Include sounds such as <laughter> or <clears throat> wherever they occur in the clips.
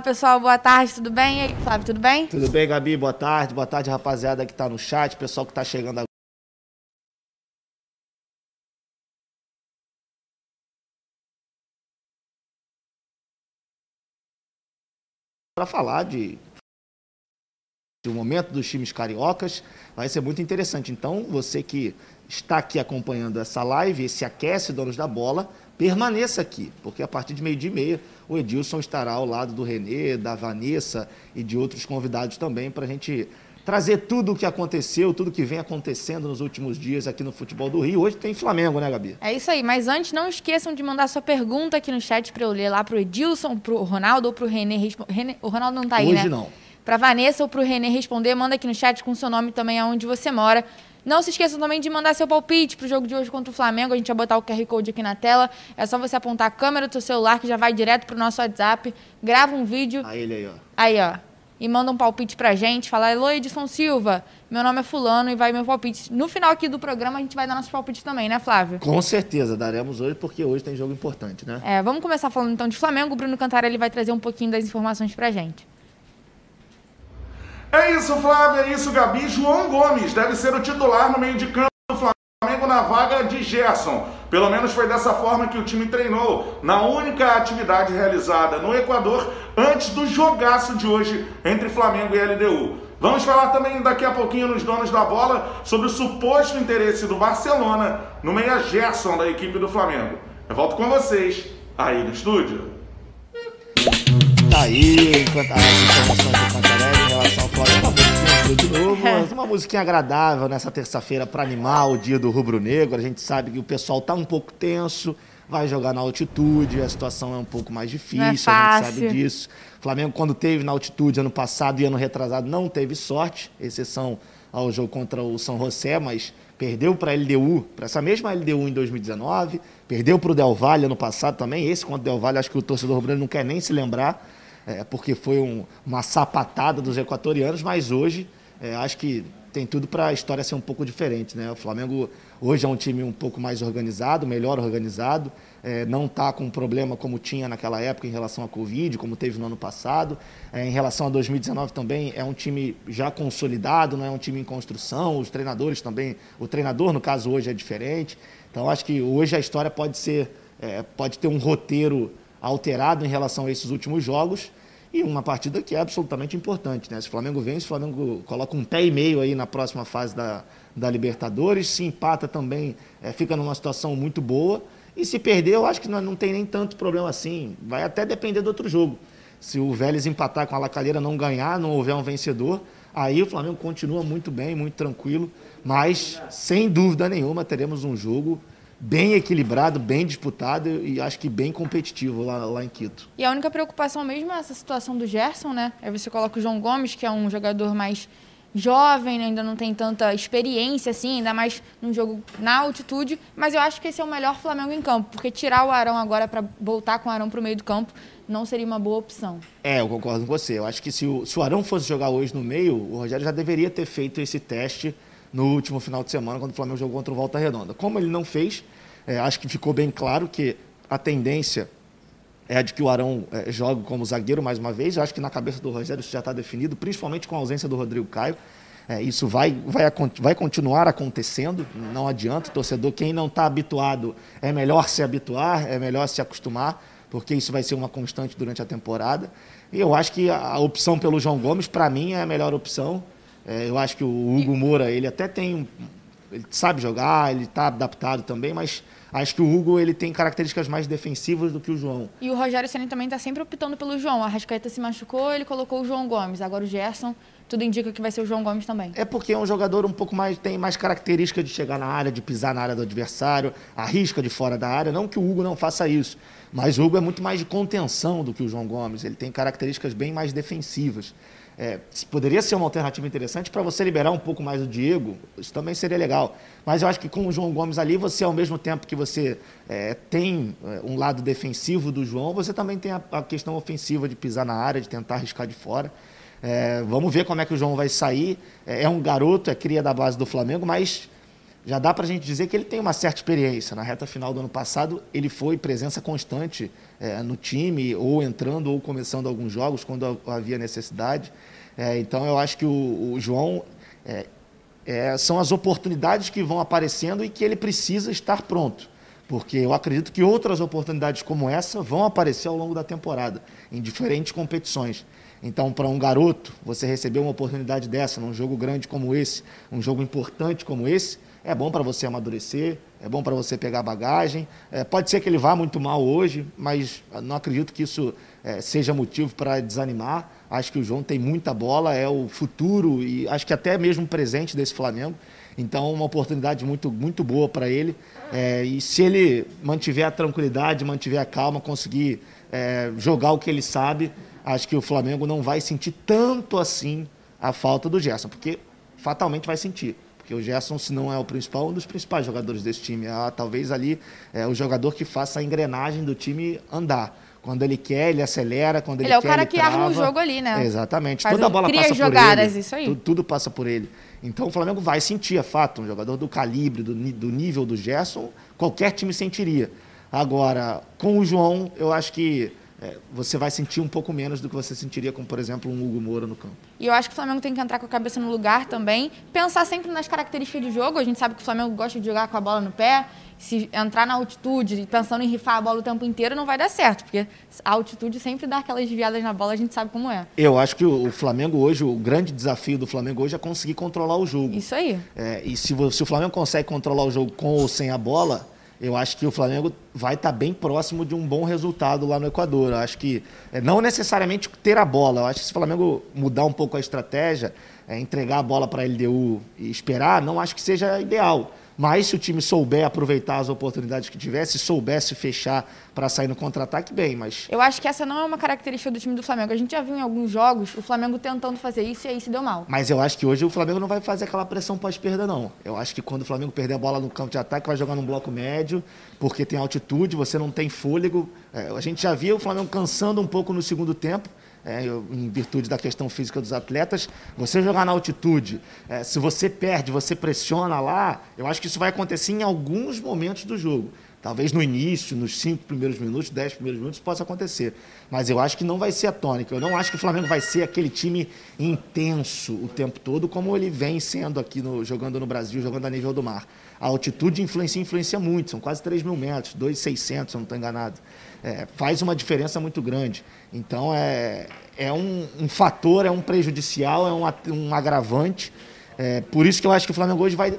pessoal, boa tarde, tudo bem? E aí, Flávio, tudo bem? Tudo bem, Gabi? Boa tarde. Boa tarde, rapaziada que está no chat, pessoal que está chegando agora. Para falar de o momento dos times cariocas, vai ser muito interessante. Então, você que está aqui acompanhando essa live, esse aquece Donos da Bola, permaneça aqui, porque a partir de meio-dia e meia o Edilson estará ao lado do Renê, da Vanessa e de outros convidados também para a gente trazer tudo o que aconteceu, tudo que vem acontecendo nos últimos dias aqui no futebol do Rio. Hoje tem Flamengo, né, Gabi? É isso aí, mas antes não esqueçam de mandar sua pergunta aqui no chat para eu ler lá para o Edilson, para o Ronaldo ou para o Renê. Renê. O Ronaldo não está aí, Hoje né? Hoje não para Vanessa ou para o Renê responder, manda aqui no chat com seu nome também aonde você mora. Não se esqueçam também de mandar seu palpite para o jogo de hoje contra o Flamengo. A gente vai botar o QR Code aqui na tela. É só você apontar a câmera do seu celular que já vai direto para o nosso WhatsApp. Grava um vídeo. Aí ele aí, ó. Aí, ó. E manda um palpite pra gente. Fala, Elo Edson Silva, meu nome é fulano e vai meu palpite. No final aqui do programa a gente vai dar nosso palpite também, né, Flávio? Com certeza, daremos hoje, porque hoje tem jogo importante, né? É, vamos começar falando então de Flamengo. O Bruno Cantarelli vai trazer um pouquinho das informações pra gente. É isso, Flávio, é isso, Gabi. João Gomes deve ser o titular no meio de campo do Flamengo na vaga de Gerson. Pelo menos foi dessa forma que o time treinou na única atividade realizada no Equador antes do jogaço de hoje entre Flamengo e LDU. Vamos falar também daqui a pouquinho nos donos da bola sobre o suposto interesse do Barcelona no meia Gerson da equipe do Flamengo. Eu volto com vocês aí no estúdio. Tá aí, enquanto do em relação de novo, <laughs> uma musiquinha agradável nessa terça-feira para animar o dia do rubro-negro. A gente sabe que o pessoal tá um pouco tenso, vai jogar na altitude, a situação é um pouco mais difícil, é a gente sabe disso. O Flamengo, quando teve na altitude ano passado e ano retrasado, não teve sorte, exceção ao jogo contra o São José, mas perdeu para a LDU, para essa mesma LDU em 2019, perdeu para o Del Valle ano passado também. Esse contra o Del Valle, acho que o torcedor rubro-negro não quer nem se lembrar é, porque foi um, uma sapatada dos equatorianos, mas hoje é, acho que tem tudo para a história ser um pouco diferente. Né? O Flamengo hoje é um time um pouco mais organizado, melhor organizado, é, não está com um problema como tinha naquela época em relação à Covid, como teve no ano passado. É, em relação a 2019 também é um time já consolidado, não é um time em construção, os treinadores também, o treinador no caso hoje é diferente. Então acho que hoje a história pode ser, é, pode ter um roteiro alterado em relação a esses últimos jogos e uma partida que é absolutamente importante. Né? Se o Flamengo vence, o Flamengo coloca um pé e meio aí na próxima fase da, da Libertadores. Se empata também, é, fica numa situação muito boa. E se perder, eu acho que não, não tem nem tanto problema assim. Vai até depender do outro jogo. Se o Vélez empatar com a Lacalheira, não ganhar, não houver um vencedor, aí o Flamengo continua muito bem, muito tranquilo. Mas, sem dúvida nenhuma, teremos um jogo bem equilibrado, bem disputado e acho que bem competitivo lá, lá em Quito. E a única preocupação mesmo é essa situação do Gerson, né? Aí você coloca o João Gomes, que é um jogador mais jovem, né? ainda não tem tanta experiência assim, ainda mais num jogo na altitude, mas eu acho que esse é o melhor Flamengo em campo, porque tirar o Arão agora para voltar com o Arão para o meio do campo não seria uma boa opção. É, eu concordo com você. Eu acho que se o, se o Arão fosse jogar hoje no meio, o Rogério já deveria ter feito esse teste no último final de semana, quando o Flamengo jogou contra o Volta Redonda. Como ele não fez, é, acho que ficou bem claro que a tendência é a de que o Arão é, jogue como zagueiro mais uma vez. Eu acho que na cabeça do Rogério isso já está definido, principalmente com a ausência do Rodrigo Caio. É, isso vai, vai, vai continuar acontecendo, não adianta. Torcedor, quem não está habituado, é melhor se habituar, é melhor se acostumar, porque isso vai ser uma constante durante a temporada. E eu acho que a opção pelo João Gomes, para mim, é a melhor opção. É, eu acho que o Hugo Moura, ele até tem. Ele sabe jogar, ele está adaptado também, mas acho que o Hugo ele tem características mais defensivas do que o João. E o Rogério Ceni também está sempre optando pelo João. A Rascaeta se machucou, ele colocou o João Gomes. Agora o Gerson, tudo indica que vai ser o João Gomes também. É porque é um jogador um pouco mais tem mais característica de chegar na área, de pisar na área do adversário, arrisca de fora da área. Não que o Hugo não faça isso, mas o Hugo é muito mais de contenção do que o João Gomes. Ele tem características bem mais defensivas. É, poderia ser uma alternativa interessante para você liberar um pouco mais o Diego, isso também seria legal. Mas eu acho que com o João Gomes ali, você, ao mesmo tempo que você é, tem é, um lado defensivo do João, você também tem a, a, questão ofensiva de pisar na área, de tentar arriscar de fora. É, vamos ver como é que o João vai sair. É, é um garoto, é cria da base do Flamengo, mas já dá para a gente dizer que ele tem uma certa experiência. Na reta final do ano passado, ele foi presença constante é, no time, ou entrando ou começando alguns jogos quando havia necessidade. É, então, eu acho que o, o João é, é, são as oportunidades que vão aparecendo e que ele precisa estar pronto. Porque eu acredito que outras oportunidades como essa vão aparecer ao longo da temporada, em diferentes competições. Então, para um garoto, você receber uma oportunidade dessa, num jogo grande como esse, um jogo importante como esse, é bom para você amadurecer, é bom para você pegar bagagem. É, pode ser que ele vá muito mal hoje, mas não acredito que isso é, seja motivo para desanimar. Acho que o João tem muita bola, é o futuro e acho que até mesmo o presente desse Flamengo. Então, uma oportunidade muito, muito boa para ele. É, e se ele mantiver a tranquilidade, mantiver a calma, conseguir é, jogar o que ele sabe, acho que o Flamengo não vai sentir tanto assim a falta do Gerson, porque fatalmente vai sentir. Porque o Gerson, se não é o principal, um dos principais jogadores desse time. É, talvez ali é o jogador que faça a engrenagem do time andar. Quando ele quer, ele acelera. Quando ele, ele é o cara que trava. arma o jogo ali, né? Exatamente. Faz Toda a bola cria passa jogadas, por ele. isso aí. Tudo, tudo, passa por ele. Então o Flamengo vai sentir, é fato. Um jogador do calibre, do, do nível do Gerson, qualquer time sentiria. Agora, com o João, eu acho que é, você vai sentir um pouco menos do que você sentiria com, por exemplo, um Hugo Moura no campo. E eu acho que o Flamengo tem que entrar com a cabeça no lugar também, pensar sempre nas características do jogo. A gente sabe que o Flamengo gosta de jogar com a bola no pé. Se entrar na altitude, pensando em rifar a bola o tempo inteiro, não vai dar certo, porque a altitude sempre dá aquelas desviadas na bola, a gente sabe como é. Eu acho que o Flamengo hoje, o grande desafio do Flamengo hoje é conseguir controlar o jogo. Isso aí. É, e se, se o Flamengo consegue controlar o jogo com ou sem a bola, eu acho que o Flamengo vai estar tá bem próximo de um bom resultado lá no Equador. Eu acho que é, não necessariamente ter a bola. Eu acho que se o Flamengo mudar um pouco a estratégia, é, entregar a bola para a LDU e esperar, não acho que seja ideal. Mas se o time souber aproveitar as oportunidades que tiver, se soubesse fechar para sair no contra-ataque, bem, mas... Eu acho que essa não é uma característica do time do Flamengo. A gente já viu em alguns jogos o Flamengo tentando fazer isso e aí se deu mal. Mas eu acho que hoje o Flamengo não vai fazer aquela pressão pós-perda, não. Eu acho que quando o Flamengo perder a bola no campo de ataque, vai jogar num bloco médio, porque tem altitude, você não tem fôlego. É, a gente já via o Flamengo cansando um pouco no segundo tempo, é, em virtude da questão física dos atletas, você jogar na altitude, é, se você perde, você pressiona lá, eu acho que isso vai acontecer em alguns momentos do jogo. Talvez no início, nos cinco primeiros minutos, dez primeiros minutos, possa acontecer. Mas eu acho que não vai ser a tônica. Eu não acho que o Flamengo vai ser aquele time intenso o tempo todo, como ele vem sendo aqui no, jogando no Brasil, jogando a nível do mar. A altitude influencia, influencia muito, são quase 3 mil metros, 2,600, se eu não estou enganado. É, faz uma diferença muito grande. Então, é, é um, um fator, é um prejudicial, é um, um agravante. É, por isso que eu acho que o Flamengo hoje vai,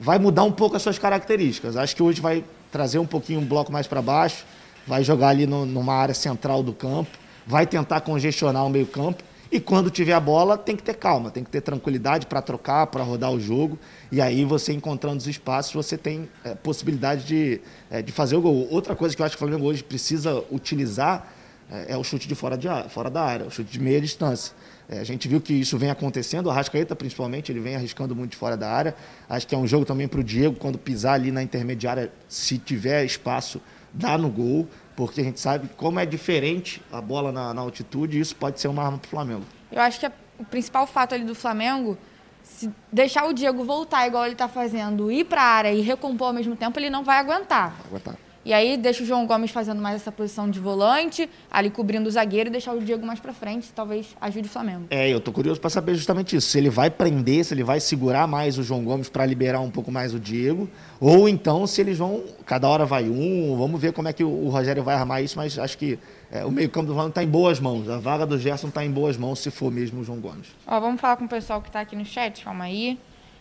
vai mudar um pouco as suas características. Acho que hoje vai trazer um pouquinho um bloco mais para baixo, vai jogar ali no, numa área central do campo, vai tentar congestionar o meio campo. E quando tiver a bola, tem que ter calma, tem que ter tranquilidade para trocar, para rodar o jogo. E aí você encontrando os espaços, você tem é, possibilidade de, é, de fazer o gol. Outra coisa que eu acho que o Flamengo hoje precisa utilizar é, é o chute de fora, de, fora da área, o chute de meia distância. É, a gente viu que isso vem acontecendo, o Arrascaeta principalmente, ele vem arriscando muito de fora da área. Acho que é um jogo também para o Diego, quando pisar ali na intermediária, se tiver espaço, dá no gol, porque a gente sabe como é diferente a bola na, na altitude e isso pode ser uma arma para o Flamengo. Eu acho que a, o principal fato ali do Flamengo, se deixar o Diego voltar igual ele está fazendo, ir para a área e recompor ao mesmo tempo, ele não vai aguentar. Vai aguentar. E aí deixa o João Gomes fazendo mais essa posição de volante, ali cobrindo o zagueiro e deixar o Diego mais para frente, talvez ajude o Flamengo. É, eu tô curioso para saber justamente isso. Se ele vai prender, se ele vai segurar mais o João Gomes para liberar um pouco mais o Diego, ou então se eles vão, cada hora vai um, vamos ver como é que o, Rogério vai armar isso, mas acho que é, o meio-campo do Flamengo está em boas mãos. A vaga do Gerson está em boas mãos, se for mesmo o João Gomes. Ó, vamos falar com o pessoal que está aqui no chat, calma aí.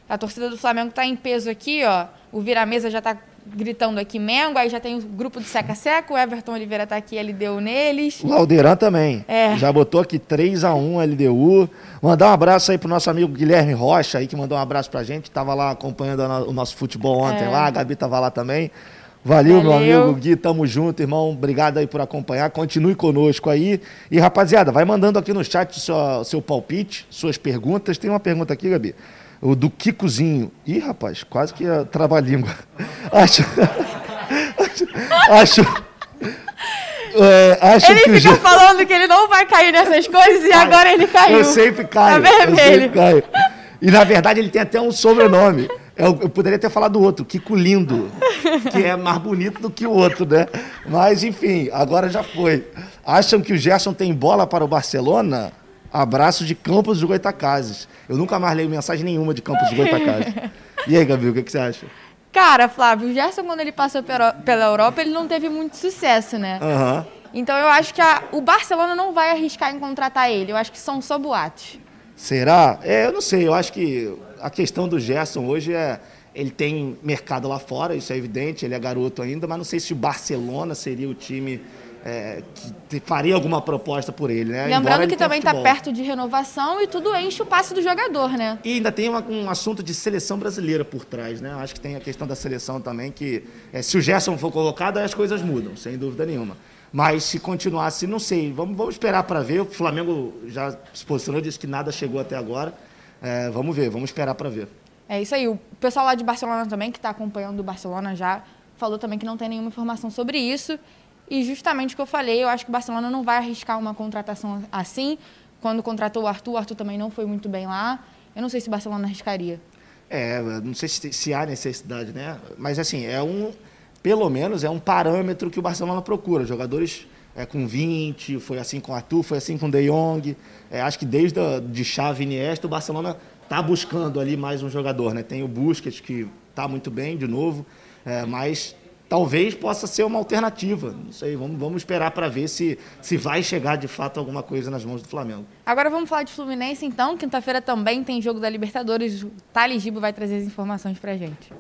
A torcida do Flamengo está em peso aqui, ó. O Vira-Mesa já está gritando aqui Mengo, aí já tem o grupo do Seca Seca, o Everton Oliveira tá aqui, ele deu neles. O Lauderan também. É. Já botou aqui 3 a 1 LDU. Mandar um abraço aí pro nosso amigo Guilherme Rocha aí, que mandou um abraço pra gente. Tava lá acompanhando o nosso futebol ontem é. lá, a Gabi tava lá também. Valeu, Valeu, meu amigo Gui, tamo junto, irmão. Obrigado aí por acompanhar. Continue conosco aí. E, rapaziada, vai mandando aqui no chat seu, seu palpite, suas perguntas. Tem uma pergunta aqui, Gabi. O do Kikozinho. Ih, rapaz, quase que ia travar a língua. <laughs> Acho. <laughs> acho. É, acho ele que fica falando que ele não vai cair nessas coisas e agora ele caiu. Eu sempre caio. É vermelho. Eu sempre caio. E na verdade ele tem até um sobrenome. Eu, eu, poderia ter falado do outro, Kiko Lindo, que é mais bonito do que o outro, né? Mas, enfim, agora já foi. Acham que o Gerson tem bola para o Barcelona? Abraço de Campos de Goitacazes. Eu nunca mais leio mensagem nenhuma de Campos de Goitacazes. <laughs> E aí, Gabriel, o que, que você acha? Cara, Flávio, o Gerson, quando ele passou pela Europa, ele não teve muito sucesso, né? Uhum. Então eu acho que a, o Barcelona não vai arriscar em contratar ele. Eu acho que são só boatos. Será? É, eu não sei. Eu acho que a questão do Gerson hoje é. Ele tem mercado lá fora, isso é evidente, ele é garoto ainda, mas não sei se o Barcelona seria o time é, que faria alguma proposta por ele, né? Lembrando que também está perto de renovação e tudo enche o passe do jogador, né? E ainda tem uma, um assunto de seleção brasileira por trás, né? Acho que tem a questão da seleção também, que é, se o Gerson for colocado, as coisas mudam, sem dúvida nenhuma. Mas se continuar assim, não sei. Vamos, vamos esperar para ver. O Flamengo já se posicionou, disse que nada chegou até agora. É, vamos ver, vamos esperar para ver. É isso aí. O pessoal lá de Barcelona também, que está acompanhando o Barcelona já, falou também que não tem nenhuma informação sobre isso. E justamente o que eu falei, eu acho que o Barcelona não vai arriscar uma contratação assim. Quando contratou o Arthur, o Arthur também não foi muito bem lá. Eu não sei se o Barcelona arriscaria. É, não sei se, se há necessidade, né? Mas assim, é um, pelo menos é um parâmetro que o Barcelona procura. Jogadores é, com 20, foi assim com Arthur, foi assim com De Jong. É, acho que desde a, de Xavi Iniesta, o Barcelona está buscando ali mais um jogador, né? Tem o Busquets, que está muito bem, de novo, é, mas talvez possa ser uma alternativa. Não sei, vamos, vamos esperar para ver se, se vai chegar de fato alguma coisa nas mãos do Flamengo. Agora vamos falar de Fluminense, então. Quinta-feira também tem jogo da Libertadores. O Thales Gibo vai trazer as informações para a gente.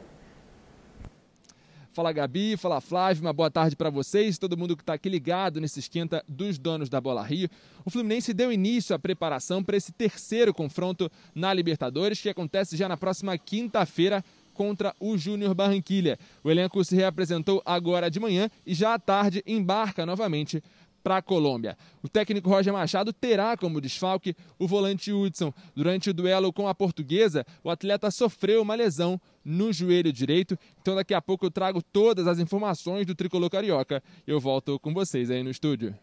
Fala Gabi, fala Flávio, uma boa tarde para vocês, todo mundo que está aqui ligado nesse esquenta dos donos da Bola Rio. O Fluminense deu início à preparação para esse terceiro confronto na Libertadores, que acontece já na próxima quinta-feira contra o Júnior Barranquilha. O elenco se reapresentou agora de manhã e já à tarde embarca novamente para a Colômbia. O técnico Roger Machado terá como desfalque o volante Hudson. Durante o duelo com a portuguesa, o atleta sofreu uma lesão no joelho direito. Então daqui a pouco eu trago todas as informações do tricolor carioca. Eu volto com vocês aí no estúdio.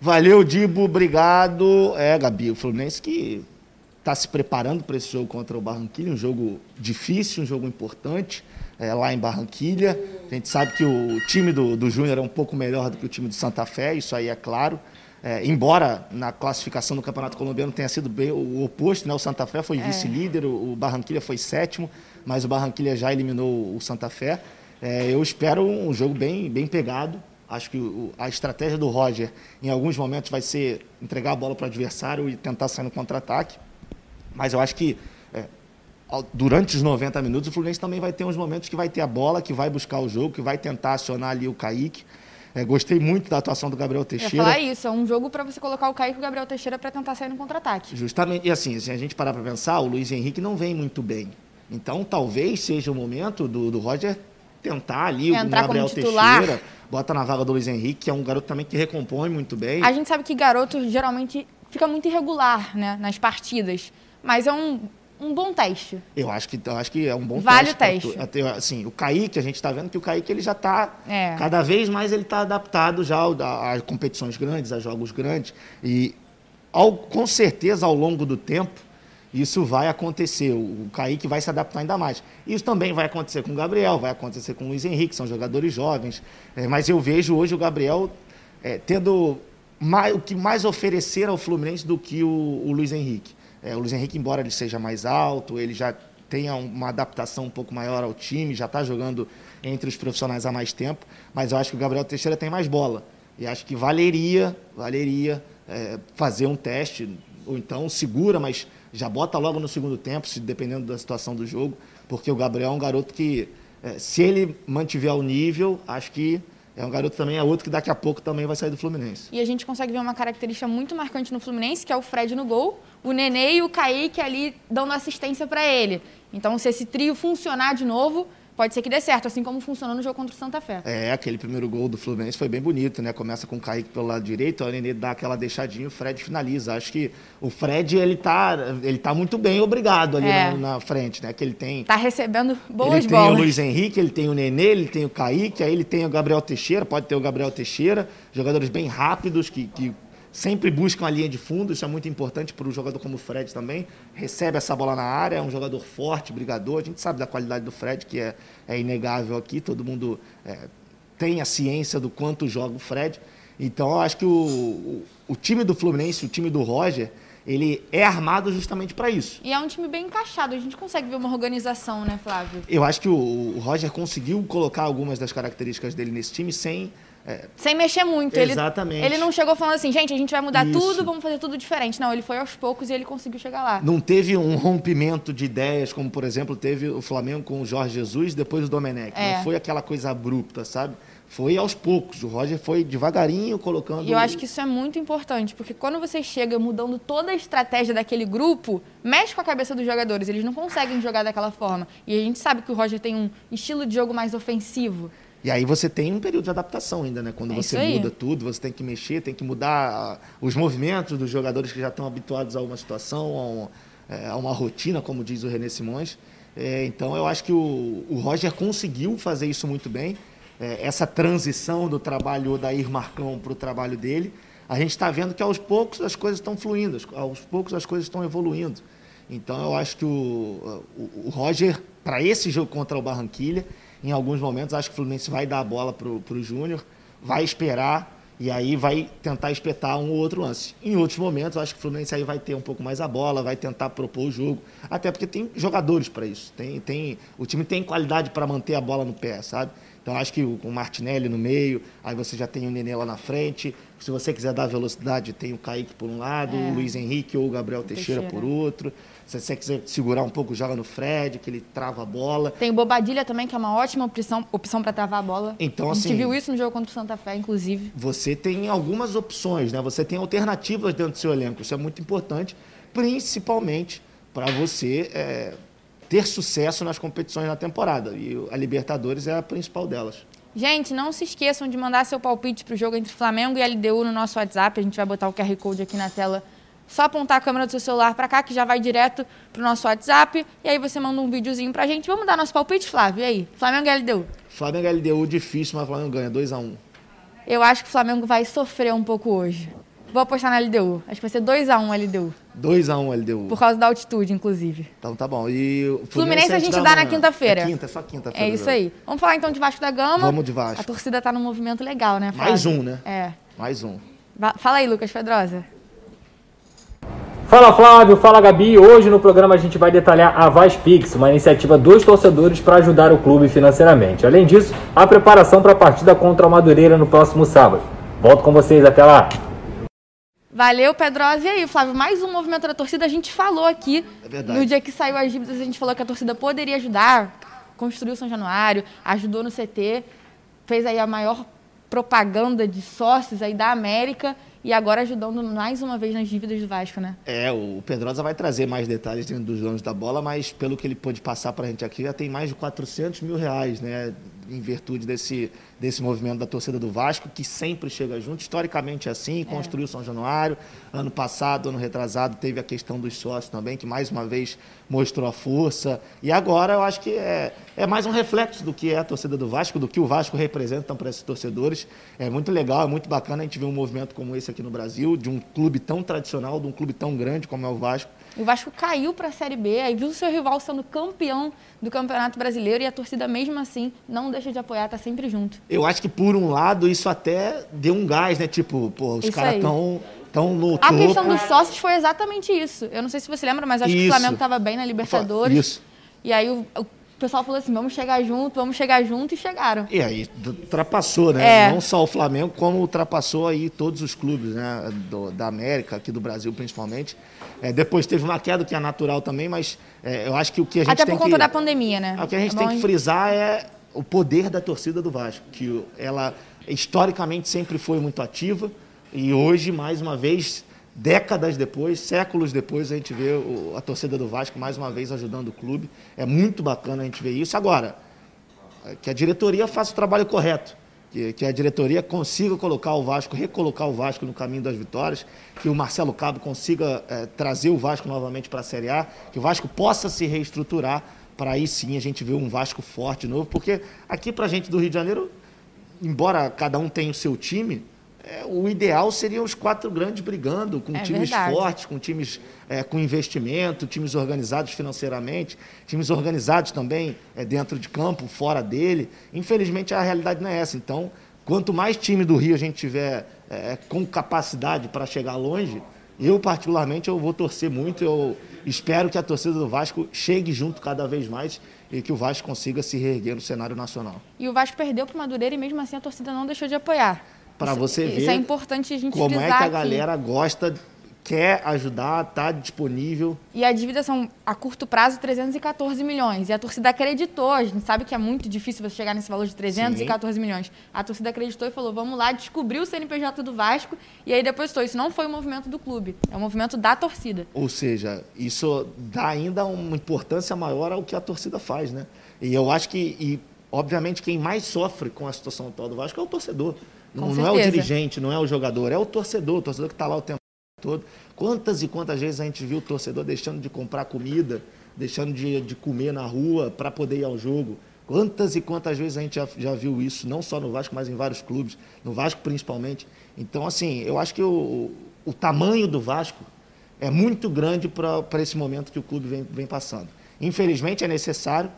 Valeu, Dibo, obrigado. É, Gabi, o Fluminense que está se preparando para esse jogo contra o Barranquilha, um jogo difícil, um jogo importante é, lá em Barranquilha. A gente sabe que o time do, do Júnior é um pouco melhor do que o time do Santa Fé, isso aí é claro. É, embora na classificação do Campeonato Colombiano tenha sido bem o oposto, né? o Santa Fé foi é. vice-líder, o, Barranquilha foi sétimo, mas o Barranquilha já eliminou o Santa Fé. É, eu espero um jogo bem, bem pegado. Acho que a estratégia do Roger, em alguns momentos, vai ser entregar a bola para o adversário e tentar sair no contra-ataque. Mas eu acho que é, durante os 90 minutos o Fluminense também vai ter uns momentos que vai ter a bola, que vai buscar o jogo, que vai tentar acionar ali o Kaique. É, gostei muito da atuação do Gabriel Teixeira. Falar isso, é um jogo para você colocar o Kaique e o Gabriel Teixeira para tentar sair no contra-ataque. Justamente, e assim, se a gente parar para pensar, o Luiz Henrique não vem muito bem. Então, talvez seja o momento do, do Roger tentar ali o Gabriel Teixeira, bota na vaga do Luiz Henrique, que é um garoto também que recompõe muito bem. A gente sabe que garoto geralmente fica muito irregular né, nas partidas. Mas é um, um bom teste. Eu acho que, eu acho que é um bom vale teste. Vale o teste. Assim, o Kaique, a gente está vendo que o Kaique ele já está, é. cada vez mais ele está adaptado já a, a, competições grandes, a jogos grandes. E ao, com certeza, ao longo do tempo, isso vai acontecer. O, o Kaique vai se adaptar ainda mais. Isso também vai acontecer com o Gabriel, vai acontecer com o Luiz Henrique, são jogadores jovens. É, mas eu vejo hoje o Gabriel é, tendo mais, o que mais oferecer ao Fluminense do que o, o Luiz Henrique. É, o Luiz Henrique, embora ele seja mais alto, ele já tenha uma adaptação um pouco maior ao time, já está jogando entre os profissionais há mais tempo, mas eu acho que o Gabriel Teixeira tem mais bola. E acho que valeria, valeria é, fazer um teste, ou então segura, mas já bota logo no segundo tempo, se dependendo da situação do jogo, porque o Gabriel é um garoto que, é, se ele mantiver o nível, acho que é um garoto também, é outro que daqui a pouco também vai sair do Fluminense. E a gente consegue ver uma característica muito marcante no Fluminense, que é o Fred no gol, o Nenê e o Kaique ali dando assistência para ele. Então, se esse trio funcionar de novo, pode ser que dê certo, assim como funcionou no jogo contra o Santa Fé. É, aquele primeiro gol do Fluminense foi bem bonito, né? Começa com o Kaique pelo lado direito, o Nenê dá aquela deixadinha, o Fred finaliza. Acho que o Fred, ele tá, ele tá muito bem obrigado ali é. na, na, frente, né? Que ele tem... Tá recebendo boas ele bolas. Ele tem o Luiz Henrique, ele tem o Nenê, ele tem o Kaique, aí ele tem o Gabriel Teixeira, pode ter o Gabriel Teixeira, jogadores bem rápidos que, que sempre buscam a linha de fundo, isso é muito importante para o jogador como o Fred também. Recebe essa bola na área, é um jogador forte, brigador. A gente sabe da qualidade do Fred, que é, é inegável aqui, todo mundo é, tem a ciência do quanto joga o Fred. Então, eu acho que o, o, o time do Fluminense, o time do Roger, ele é armado justamente para isso. E é um time bem encaixado, a gente consegue ver uma organização, né, Flávio? Eu acho que o, o Roger conseguiu colocar algumas das características dele nesse time sem é, Sem mexer muito. Exatamente. Ele, ele não chegou falando assim, gente, a gente vai mudar Isso. tudo, vamos fazer tudo diferente. Não, ele foi aos poucos e ele conseguiu chegar lá. Não teve um rompimento de ideias, como, por exemplo, teve o Flamengo com o Jorge Jesus depois o Domenech. É. Não foi aquela coisa abrupta, sabe? Foi aos poucos. O Roger foi devagarinho colocando. E eu acho que isso é muito importante, porque quando você chega mudando toda a estratégia daquele grupo, mexe com a cabeça dos jogadores. Eles não conseguem jogar daquela forma. E a gente sabe que o Roger tem um estilo de jogo mais ofensivo. E aí você tem um período de adaptação ainda, né? Quando é você muda tudo, você tem que mexer, tem que mudar os movimentos dos jogadores que já estão habituados a uma situação, a, um, é, a uma rotina, como diz o René Simões. É, então eu acho que o, o, Roger conseguiu fazer isso muito bem. É, essa transição do trabalho da Ir Marcão para o trabalho dele, a gente está vendo que aos poucos as coisas estão fluindo, aos poucos as coisas estão evoluindo. Então eu acho que o, o, o Roger, para esse jogo contra o Barranquilha, em alguns momentos, acho que o Fluminense vai dar a bola para o Júnior, vai esperar e aí vai tentar espetar um ou outro lance. Em outros momentos, acho que o Fluminense aí vai ter um pouco mais a bola, vai tentar propor o jogo, até porque tem jogadores para isso. Tem, tem, o time tem qualidade para manter a bola no pé, sabe? Então acho que o, o Martinelli no meio, aí você já tem o Nenê lá na frente. Se você quiser dar velocidade, tem o Kaique por um lado, é. o Luiz Henrique ou o Gabriel Teixeira, Teixeira, por outro. Se você quiser segurar um pouco, joga no Fred, que ele trava a bola. Tem o Bobadilha também, que é uma ótima opção, opção para travar a bola. Então, a gente assim, viu isso no jogo contra o Santa Fé, inclusive. Você tem algumas opções, né? Você tem alternativas dentro do seu elenco. Isso é muito importante, principalmente para você é, ter sucesso nas competições na temporada. E a Libertadores é a principal delas. Gente, não se esqueçam de mandar seu palpite para o jogo entre Flamengo e LDU no nosso WhatsApp. A gente vai botar o QR Code aqui na tela. Só apontar a câmera do seu celular para cá, que já vai direto para o nosso WhatsApp. E aí você manda um videozinho para a gente. Vamos dar nosso palpite, Flávio? E aí? Flamengo LDU? Flamengo LDU difícil, mas o Flamengo ganha 2x1. Um. Eu acho que o Flamengo vai sofrer um pouco hoje. Vou apostar na LDU. Acho que vai ser 2x1 um LDU. 2x1 um LDU. Por causa da altitude, inclusive. Então tá bom. E o Fluminense, Fluminense a gente dá, na quinta-feira. É quinta, é só quinta-feira. É isso aí. Vamos falar então de Vasco da Gama. Vamos de Vasco. A torcida tá num movimento legal, né, Flávio? Mais um, né? É. Mais um. Fala aí, Lucas Pedrosa. Fala Flávio, fala Gabi. Hoje no programa a gente vai detalhar a Vaspix, uma iniciativa dos torcedores para ajudar o clube financeiramente. Além disso, a preparação para a partida contra o Madureira no próximo sábado. Volto com vocês até lá. Valeu, Pedrosa. E aí, Flávio, mais um movimento da torcida. A gente falou aqui, é no dia que saiu as dívidas, a gente falou que a torcida poderia ajudar, construiu São Januário, ajudou no CT, fez aí a maior propaganda de sócios aí da América e agora ajudando mais uma vez nas dívidas do Vasco, né? É, o Pedrosa vai trazer mais detalhes dentro dos donos da bola, mas pelo que ele pôde passar para a gente aqui, já tem mais de 400 mil reais, né? Em virtude desse, desse movimento da torcida do Vasco, que sempre chega junto, historicamente é assim, é. construiu São Januário. Ano passado, ano retrasado, teve a questão dos sócios também, que mais uma vez mostrou a força. E agora eu acho que é, é mais um reflexo do que é a torcida do Vasco, do que o Vasco representa para esses torcedores. É muito legal, é muito bacana a gente ver um movimento como esse aqui no Brasil, de um clube tão tradicional, de um clube tão grande como é o Vasco. O Vasco caiu para a Série B, aí viu o seu rival sendo campeão do Campeonato Brasileiro e a torcida, mesmo assim, não deixa de apoiar, tá sempre junto. Eu acho que, por um lado, isso até deu um gás, né? Tipo, pô, os caras estão tão no a topo. Questão dos sócios foi exatamente isso. Eu não sei se você lembra, mas acho isso. que o Flamengo estava bem na Libertadores. Isso. E aí o o pessoal falou assim, vamos chegar junto, vamos chegar junto e chegaram. E aí ultrapassou, né? É. Não só o Flamengo, como ultrapassou aí todos os clubes, né? Do, da América, aqui do Brasil principalmente. É, depois teve uma queda que é natural também, mas é, eu acho que o que a gente Até tem por conta que, da pandemia, né? O que a gente é tem que frisar é o poder da torcida do Vasco, que ela historicamente sempre foi muito ativa e hoje, mais uma vez, décadas depois, séculos depois, a gente vê a torcida do Vasco mais uma vez ajudando o clube. É muito bacana a gente ver isso. Agora, que a diretoria faça o trabalho correto. Que, a diretoria consiga colocar o Vasco, recolocar o Vasco no caminho das vitórias, que o Marcelo Cabo consiga é, trazer o Vasco novamente para a Série A, que o Vasco possa se reestruturar para aí sim a gente ver um Vasco forte novo, porque aqui para a gente do Rio de Janeiro, embora cada um tenha o seu time, é, o ideal seria os quatro grandes brigando, com É times verdade. fortes, com times é, com investimento, times organizados financeiramente, times organizados também é, dentro de campo, fora dele. Infelizmente a realidade não é essa. Então, quanto mais time do Rio a gente tiver é, com capacidade para chegar longe, eu particularmente eu vou torcer muito. Eu espero que a torcida do Vasco chegue junto cada vez mais e que o Vasco consiga se reerguer no cenário nacional. E o Vasco perdeu para o Madureira e mesmo assim a torcida não deixou de apoiar. Para você ver Isso é importante a gente como é que a aqui. galera gosta, quer ajudar, está disponível. E a dívida são, a curto prazo, 314 milhões. E a torcida acreditou. A gente sabe que é muito difícil você chegar nesse valor de 314 milhões. A torcida acreditou e falou: vamos lá, descobriu o CNPJ do Vasco. E aí depositou. Isso não foi o movimento do clube, é o movimento da torcida. Ou seja, isso dá ainda uma importância maior ao que a torcida faz, né? E eu acho que, e, obviamente, quem mais sofre com a situação atual do Vasco é o torcedor. Não, não é o dirigente, não é o jogador, é o torcedor, o torcedor que está lá o tempo todo. Quantas e quantas vezes a gente viu o torcedor deixando de comprar comida, deixando de, de comer na rua para poder ir ao jogo? Quantas e quantas vezes a gente já, já viu isso, não só no Vasco, mas em vários clubes, no Vasco principalmente. Então, assim, eu acho que o, o tamanho do Vasco é muito grande para esse momento que o clube vem, vem passando. Infelizmente é necessário,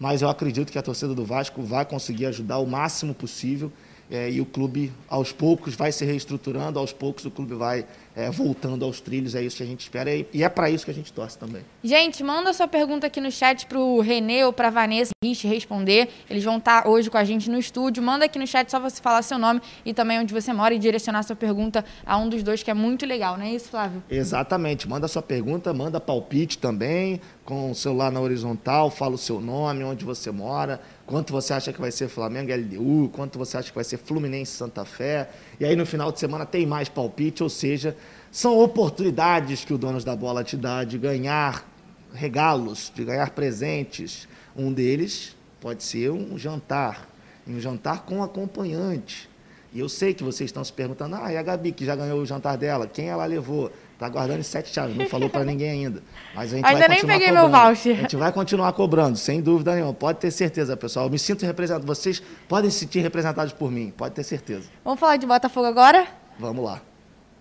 mas eu acredito que a torcida do Vasco vai conseguir ajudar o máximo possível é, e o clube, aos poucos, vai se reestruturando, aos poucos o clube vai é, voltando aos trilhos. É isso que a gente espera e, é para isso que a gente torce também. Gente, manda sua pergunta aqui no chat pro Renê ou pra Vanessa Rich responder. Eles vão estar hoje com a gente no estúdio. Manda aqui no chat só você falar seu nome e também onde você mora e direcionar sua pergunta a um dos dois, que é muito legal, não é isso, Flávio? Exatamente. Manda sua pergunta, manda palpite também, com o celular na horizontal, fala o seu nome, onde você mora, quanto você acha que vai ser Flamengo LDU, quanto você acha que vai ser Fluminense Santa Fé. E aí no final de semana tem mais palpite, ou seja, são oportunidades que o Donos da Bola te dá de ganhar regalos, de ganhar presentes. Um deles pode ser um jantar, um jantar com acompanhante. E eu sei que vocês estão se perguntando, ah, e a Gabi, que já ganhou o jantar dela, quem ela levou? Tá guardando em sete chaves, não falou para <laughs> ninguém ainda. Mas a gente Ainda vai nem continuar peguei meu cobrando. voucher. A gente vai continuar cobrando, sem dúvida nenhuma. Pode ter certeza, pessoal. Eu me sinto representado. Vocês podem se sentir representados por mim, pode ter certeza. Vamos falar de Botafogo agora? Vamos lá.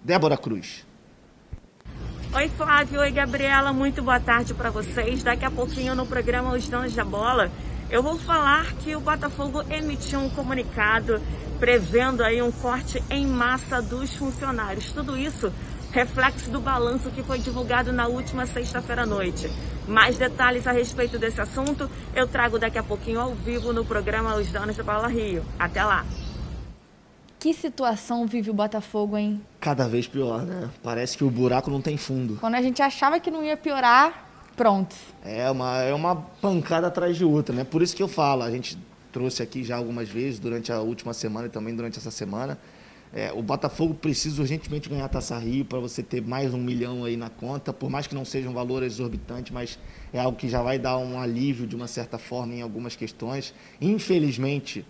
Débora Cruz. Oi, Flávio. Oi, Gabriela. Muito boa tarde para vocês. Daqui a pouquinho no programa Os Donos da Bola, eu vou falar que o Botafogo emitiu um comunicado prevendo aí um corte em massa dos funcionários. Tudo isso reflexo do balanço que foi divulgado na última sexta-feira à noite. Mais detalhes a respeito desse assunto eu trago daqui a pouquinho ao vivo no programa Os Donos da Bola Rio. Até lá. Que situação vive o Botafogo, hein? Cada vez pior, né? Parece que o buraco não tem fundo. Quando a gente achava que não ia piorar, pronto. É uma, é uma pancada atrás de outra, né? Por isso que eu falo, a gente trouxe aqui já algumas vezes durante a última semana e também durante essa semana. É, o Botafogo precisa urgentemente ganhar a Taça Rio para você ter mais um milhão aí na conta, por mais que não seja um valor exorbitante, mas é algo que já vai dar um alívio de uma certa forma em algumas questões. Infelizmente,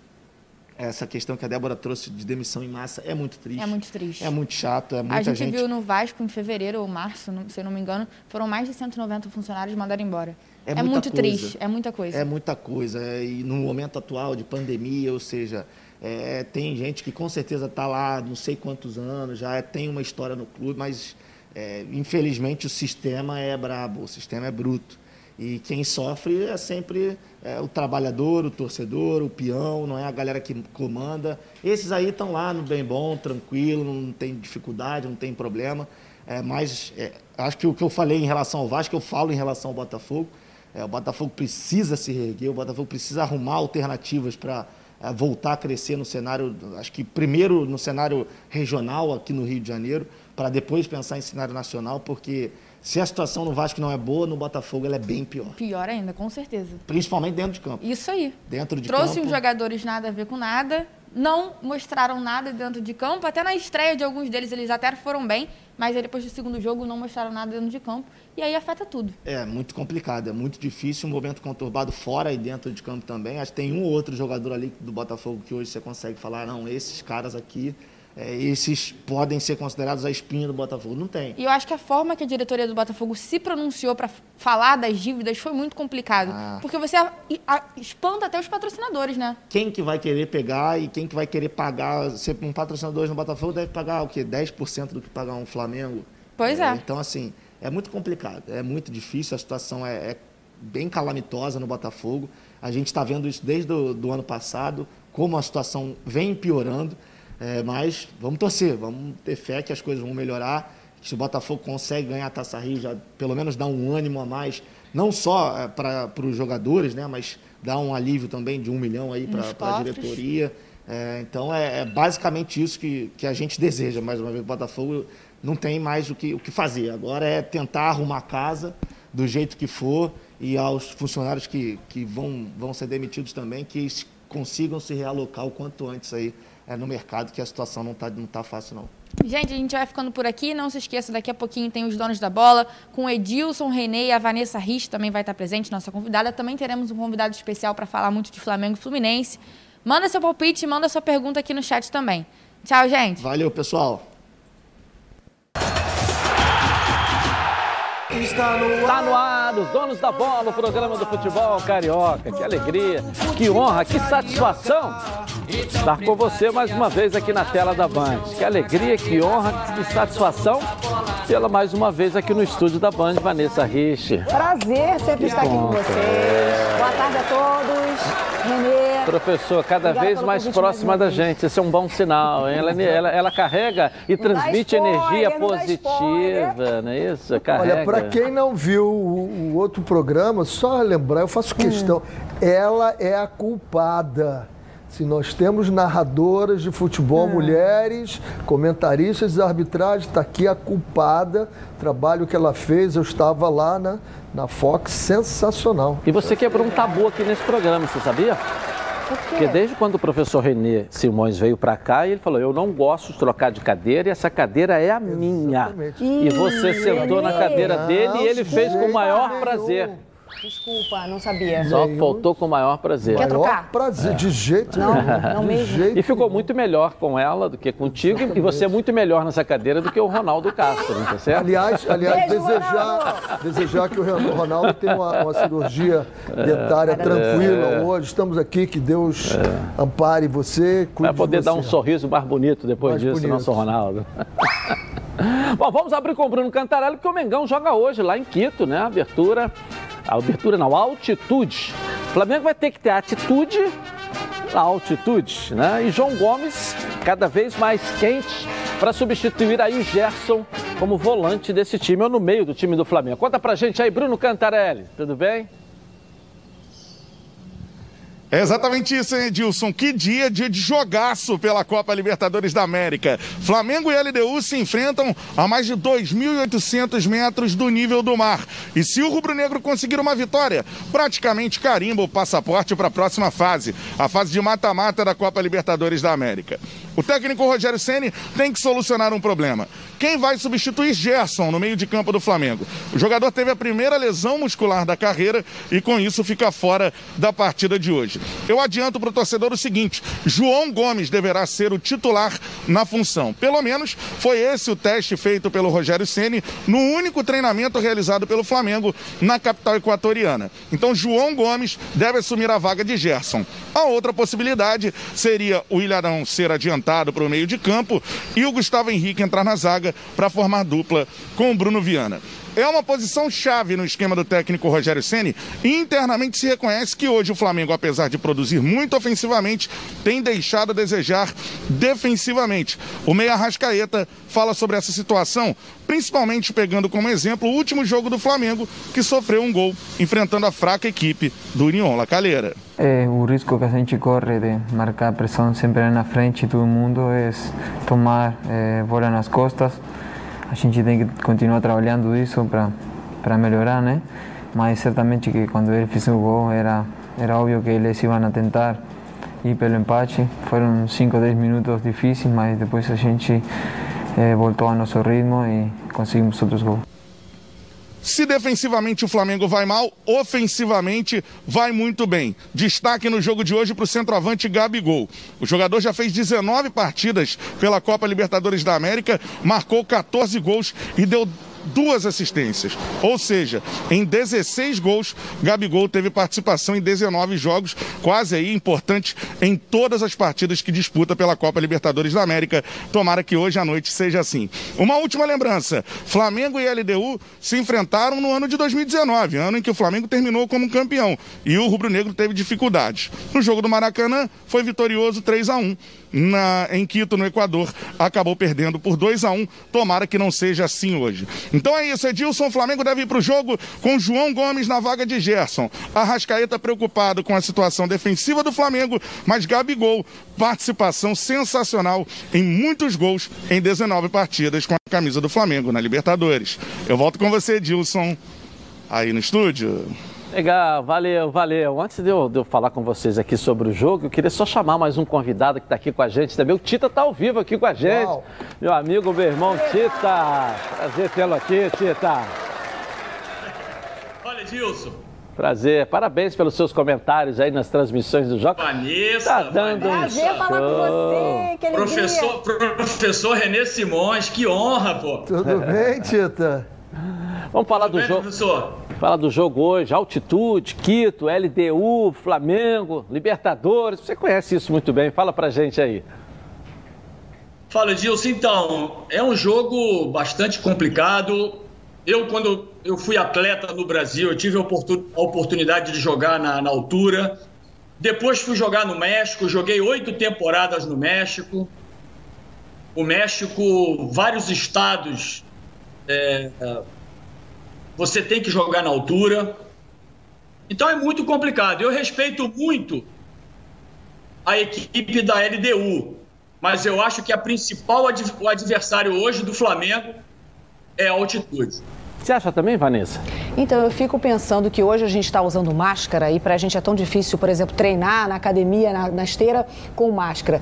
essa questão que a Débora trouxe de demissão em massa é muito triste. É muito triste. É muito chato, é muita a gente, gente. viu no Vasco em fevereiro ou março, se eu não me engano, foram mais de 190 funcionários mandados embora. É É, muito coisa. triste, é muita coisa. É muita coisa. E no momento atual de pandemia, ou seja, é, tem gente que com certeza está lá não sei quantos anos, já tem uma história no clube, mas é, infelizmente o sistema é brabo, o sistema é bruto. E quem sofre é sempre é, o trabalhador, o torcedor, o peão, não é a galera que comanda. Esses aí estão lá no bem bom, tranquilo, não tem dificuldade, não tem problema. É, mas é, acho que o que eu falei em relação ao Vasco, eu falo em relação ao Botafogo. É, o Botafogo precisa se reerguer, o Botafogo precisa arrumar alternativas para voltar a crescer no cenário, acho que primeiro no cenário regional aqui no Rio de Janeiro, para depois pensar em cenário nacional, porque se a situação no Vasco não é boa, no Botafogo ela é bem pior. Pior ainda, com certeza. Principalmente dentro de campo. Isso aí. Dentro de Trouxe campo. uns jogadores nada a ver com nada, não mostraram nada dentro de campo. Até na estreia de alguns deles eles até foram bem, mas depois do segundo jogo não mostraram nada dentro de campo. E aí afeta tudo. É muito complicado, é muito difícil, um momento conturbado fora e dentro de campo também. Acho que tem um ou outro jogador ali do Botafogo que hoje você consegue falar, não, esses caras aqui é, esses podem ser considerados a espinha do Botafogo. Não tem. E eu acho que a forma que a diretoria do Botafogo se pronunciou para falar das dívidas foi muito complicado. Ah. Porque você espanta até os patrocinadores, né? Quem que vai querer pegar e quem que vai querer pagar? Se um patrocinador no Botafogo deve pagar o quê? 10% do que pagar um Flamengo? Pois é. é. Então, assim, é muito complicado, é muito difícil, a situação é, é bem calamitosa no Botafogo. A gente está vendo isso desde o do ano passado, como a situação vem piorando. É, mas vamos torcer, vamos ter fé que as coisas vão melhorar. Se o Botafogo consegue ganhar a Taça Rio, já pelo menos dá um ânimo a mais, não só é, para os jogadores, né, mas dá um alívio também de um milhão aí para a diretoria. É, então é, é, basicamente isso que, que a gente <laughs> deseja, mais uma vez. O Botafogo não tem mais o que, o que fazer. Agora é tentar arrumar a casa do jeito que for e aos funcionários que, que vão, vão ser demitidos também, que consigam se realocar o quanto antes aí é, no mercado, que a situação não está não tá fácil, não. Gente, a gente vai ficando por aqui. Não se esqueça, daqui a pouquinho tem os donos da bola, com Edilson, Renê e a Vanessa Rich também vai estar presente, nossa convidada. Também teremos um convidado especial para falar muito de Flamengo e Fluminense. Manda seu palpite, manda sua pergunta aqui no chat também. Tchau, gente. Valeu, pessoal. Está no, no ar, os donos da bola, o programa do futebol carioca. Que alegria, que honra, que satisfação estar com você mais uma vez aqui na tela da Band. Que alegria, que honra, que satisfação pela mais uma vez aqui no estúdio da Band, Vanessa Rich. Prazer sempre estar aqui com vocês. Boa tarde a todos. Renê. Professor, cada vez mais próxima da gente. Isso é um bom sinal. Ela, ela, ela carrega e transmite spoiler, energia positiva, não é isso? Carrega. Olha, para quem não viu o, o, outro programa, só lembrar, eu faço questão. Hum. Ela é a culpada se nós temos narradoras de futebol, é. mulheres, comentaristas de arbitragem, está aqui a culpada, trabalho que ela fez, eu estava lá na, na Fox, sensacional. E você quebrou um tabu aqui nesse programa, você sabia? Porque desde quando o professor Renê Simões veio para cá, ele falou: Eu não gosto de trocar de cadeira e essa cadeira é a minha. Exatamente. E você sentou na cadeira dele e ele fez com o maior prazer. Desculpa, não sabia. Só faltou com o maior prazer. Quer trocar? prazer, é. de jeito não, não, não mesmo. Jeito e ficou muito melhor com ela do que contigo Exatamente. e você é muito melhor nessa cadeira do que o Ronaldo Castro, não tá certo? Aliás, aliás Beijo, desejar, desejar que o Ronaldo tenha uma, uma cirurgia dentária é. tranquila é. hoje. Estamos aqui, que Deus é. ampare você, Vai poder você. dar um sorriso mais bonito depois mais disso, bonito. nosso Ronaldo. <laughs> Bom, vamos abrir com o Bruno Cantarelli, porque o Mengão joga hoje lá em Quito, né? Abertura abertura não, a altitude. O Flamengo vai ter que ter atitude na altitude, né? E João Gomes cada vez mais quente para substituir aí o Gerson como volante desse time ou no meio do time do Flamengo. Conta pra gente aí, Bruno Cantarelli, tudo bem? É exatamente isso, hein, Edilson? Que dia, dia de jogaço pela Copa Libertadores da América. Flamengo e LDU se enfrentam a mais de 2.800 metros do nível do mar. E se o rubro-negro conseguir uma vitória, praticamente carimba o passaporte para a próxima fase, a fase de mata-mata da Copa Libertadores da América. O técnico Rogério Ceni tem que solucionar um problema. Quem vai substituir Gerson no meio de campo do Flamengo? O jogador teve a primeira lesão muscular da carreira e com isso fica fora da partida de hoje. Eu adianto para o torcedor o seguinte: João Gomes deverá ser o titular na função. Pelo menos foi esse o teste feito pelo Rogério Ceni no único treinamento realizado pelo Flamengo na capital equatoriana. Então, João Gomes deve assumir a vaga de Gerson. A outra possibilidade seria o Ilharão ser adiantado para o meio de campo e o Gustavo Henrique entrar na zaga para formar dupla com o Bruno Viana é uma posição chave no esquema do técnico Rogério Ceni. Internamente se reconhece que hoje o Flamengo, apesar de produzir muito ofensivamente, tem deixado a desejar defensivamente. O Meia Rascaeta fala sobre essa situação, principalmente pegando como exemplo o último jogo do Flamengo, que sofreu um gol enfrentando a fraca equipe do União La Calera. É, o risco que a gente corre de marcar pressão sempre na frente de todo mundo é tomar é, bola nas costas a gente tem que continuar trabalhando isso para melhorar, né? Mas certamente que quando ele fez o gol era, era óbvio que eles iam tentar ir pelo empate. Foram 5 ou 10 minutos difíceis, mas depois a gente eh, voltou ao nosso ritmo e conseguimos outros gols. Se defensivamente o Flamengo vai mal, ofensivamente vai muito bem. Destaque no jogo de hoje para o centroavante Gabigol. O jogador já fez 19 partidas pela Copa Libertadores da América, marcou 14 gols e deu duas assistências. Ou seja, em 16 gols, Gabigol teve participação em 19 jogos, quase aí importante em todas as partidas que disputa pela Copa Libertadores da América. Tomara que hoje à noite seja assim. Uma última lembrança: Flamengo e LDU se enfrentaram no ano de 2019, ano em que o Flamengo terminou como campeão e o Rubro Negro teve dificuldades. No jogo do Maracanã, foi vitorioso 3 a 1 na, em Quito, no Equador, acabou perdendo por 2 a 1 Tomara que não seja assim hoje. Então é isso, Edilson. O Flamengo deve ir para o jogo com João Gomes na vaga de Gerson. Arrascaeta preocupado com a situação defensiva do Flamengo, mas Gabigol, participação sensacional em muitos gols em 19 partidas com a camisa do Flamengo na Libertadores. Eu volto com você, Edilson, aí no estúdio. Legal, valeu, valeu. Antes de eu, de eu, falar com vocês aqui sobre o jogo, eu queria só chamar mais um convidado que está aqui com a gente também. O Tita está ao vivo aqui com a gente. Uau. Meu amigo, meu irmão Tita. Prazer tê-lo aqui, Tita. Olha, Gilson. Prazer, parabéns pelos seus comentários aí nas transmissões do jogo. Vanessa, tá dando Vanessa. Um Prazer falar com você, que professor, professor Renê Simões, que honra, pô. Tudo bem, Tita? Vamos falar Tudo do bem, jogo. Professor? Fala do jogo hoje, altitude, Quito, LDU, Flamengo, Libertadores. Você conhece isso muito bem. Fala pra gente aí. Fala, Gilson. Então, é um jogo bastante complicado. Eu, quando eu fui atleta no Brasil, eu tive a oportunidade de jogar na, na altura. Depois fui jogar no México, joguei oito temporadas no México. O México, vários estados é, você tem que jogar na altura. Então é muito complicado. Eu respeito muito a equipe da LDU, mas eu acho que a principal o adversário hoje do Flamengo é a altitude. Você acha também, Vanessa? Então, eu fico pensando que hoje a gente está usando máscara e para a gente é tão difícil, por exemplo, treinar na academia, na, na, esteira, com máscara.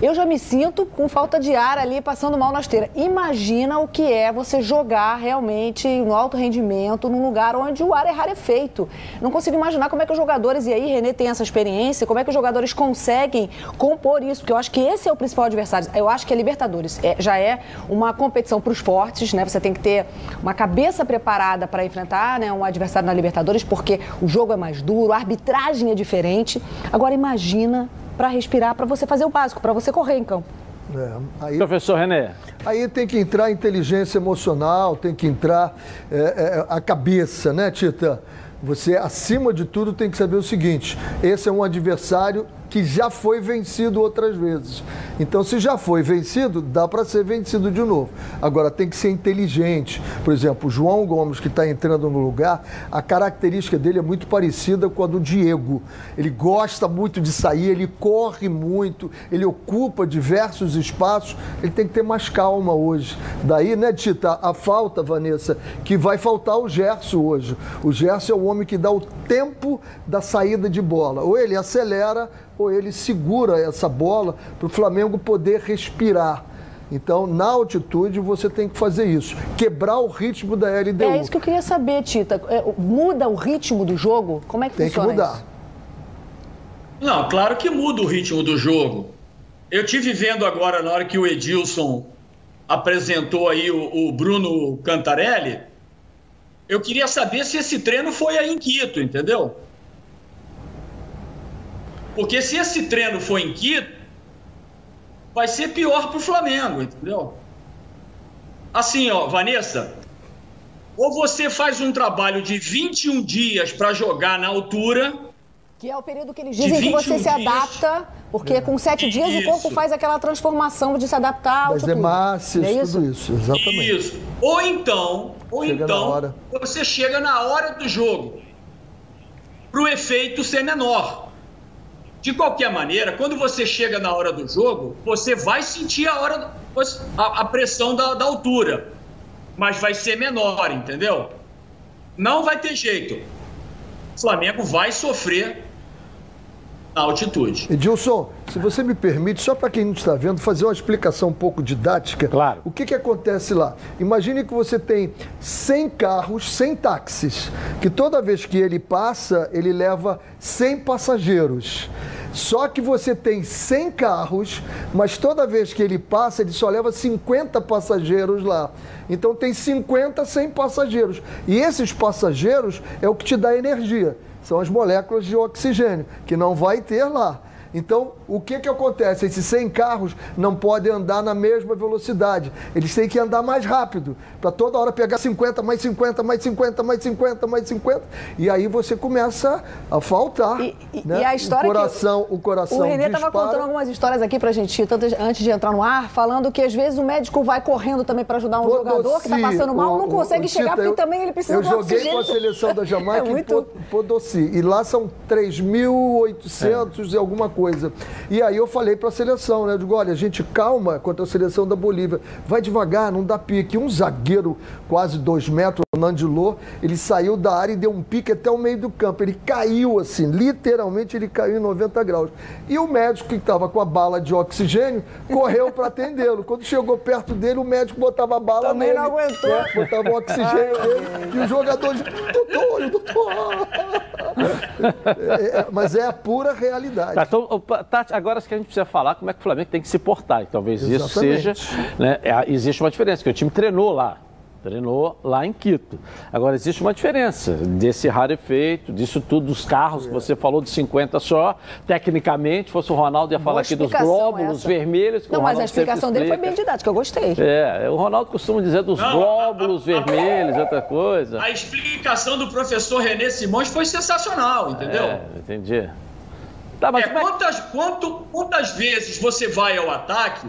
Eu já me sinto com falta de ar ali, passando mal na esteira. Imagina o que é você jogar realmente no alto rendimento, num lugar onde o ar é rarefeito. Não consigo imaginar como é que os jogadores, e aí Renê tem essa experiência, como é que os jogadores conseguem compor isso, porque eu acho que esse é o principal adversário. Eu acho que a Libertadores é, já é uma competição para os fortes, né? Você tem que ter uma cabeça preparada para enfrentar né, um adversário na Libertadores, porque o jogo é mais duro, a arbitragem é diferente. Agora imagina para respirar, para você fazer o básico, para você correr em campo. É, aí, Professor René. Aí tem que entrar a inteligência emocional, tem que entrar é, é, a cabeça, né, Tita? Você, acima de tudo, tem que saber o seguinte: esse é um adversário que já foi vencido outras vezes. Então, se já foi vencido, dá para ser vencido de novo. Agora, tem que ser inteligente. Por exemplo, o João Gomes, que está entrando no lugar, a característica dele é muito parecida com a do Diego. Ele gosta muito de sair, ele corre muito, ele ocupa diversos espaços. Ele tem que ter mais calma hoje. Daí, né, Tita, a falta, Vanessa, que vai faltar o Gerson hoje. O Gerson é o homem que dá o tempo da saída de bola. Ou ele acelera ou ele segura essa bola para o Flamengo poder respirar. Então, na altitude, você tem que fazer isso. Quebrar o ritmo da LDU. É isso que eu queria saber, Tita. É, muda o ritmo do jogo? Como é que tem funciona Tem que mudar. Isso? Não, claro que muda o ritmo do jogo. Eu tive vendo agora, na hora que o Edilson apresentou aí o, o Bruno Cantarelli, eu queria saber se esse treino foi aí em Quito, entendeu? Porque se esse treino for em Quito, vai ser pior para o Flamengo, entendeu? Assim, ó, Vanessa, ou você faz um trabalho de 21 dias para jogar na altura. Que é o período que eles dizem que você se adapta, porque com sete dias isso. o corpo faz aquela transformação de se adaptar ao Das hemácias, é tudo isso, exatamente. Isso. Ou então, ou chega então, você chega na hora do jogo, para o efeito ser menor. De qualquer maneira, quando você chega na hora do jogo, você vai sentir a hora a, a pressão da, da altura, mas vai ser menor, entendeu? Não vai ter jeito. O Flamengo vai sofrer na altitude. Edilson, se você me permite, só para quem não está vendo, fazer uma explicação um pouco didática. Claro. O que, que acontece lá? Imagine que você tem 100 carros, 100 táxis, que toda vez que ele passa, ele leva 100 passageiros. Só que você tem 100 carros, mas toda vez que ele passa, ele só leva 50 passageiros lá. Então tem 50, 100 passageiros. E esses passageiros é o que te dá energia. São as moléculas de oxigênio, que não vai ter lá. Então, o que, que acontece? Esses 100 carros não podem andar na mesma velocidade. Eles têm que andar mais rápido, para toda hora pegar 50, mais 50, mais 50, mais 50, mais 50. E aí você começa a faltar. E, né? e a história o coração, que o coração O Renê estava contando algumas histórias aqui pra gente, tanto antes de entrar no ar, falando que às vezes o médico vai correndo também para ajudar um Podossi, jogador que está passando mal, o- não consegue o- chegar porque eu- também ele precisa Eu do joguei oxigênio. com a seleção da <laughs> Jamaica É em muito- Podossi. E lá são 3.800 e alguma coisa. E aí eu falei para a seleção, né? Eu digo, olha, gente, calma contra a seleção da Bolívia. Vai devagar, não dá pique. Um zagueiro, quase dois metros, o Nandilô, ele saiu da área e deu um pique até o meio do campo. Ele caiu assim, literalmente ele caiu em 90 graus. E o médico que estava com a bala de oxigênio correu para atendê-lo. Quando chegou perto dele, o médico botava a bala Também nele. não aguentou. né? Botava o oxigênio nele. E os jogadores, doutor, doutor. É, é, mas é a pura realidade. Tá, então, Tati, agora acho que a gente precisa falar como é que o Flamengo tem que se portar. E talvez isso Exatamente. seja. Né, é, existe uma diferença, porque o time treinou lá. Treinou lá em Quito. Agora, existe uma diferença desse rarefeito, disso tudo, dos carros que você falou de 50 só. Tecnicamente, fosse o Ronaldo ia Boa falar aqui dos glóbulos essa. vermelhos. Não, mas a explicação dele foi bem didática, eu gostei. É, o Ronaldo costuma dizer dos Não, glóbulos a- a- a- vermelhos, outra coisa. A explicação do professor René Simões foi sensacional, entendeu? É, entendi. Tá, mas É, é- quantas, quanto, quantas vezes você vai ao ataque,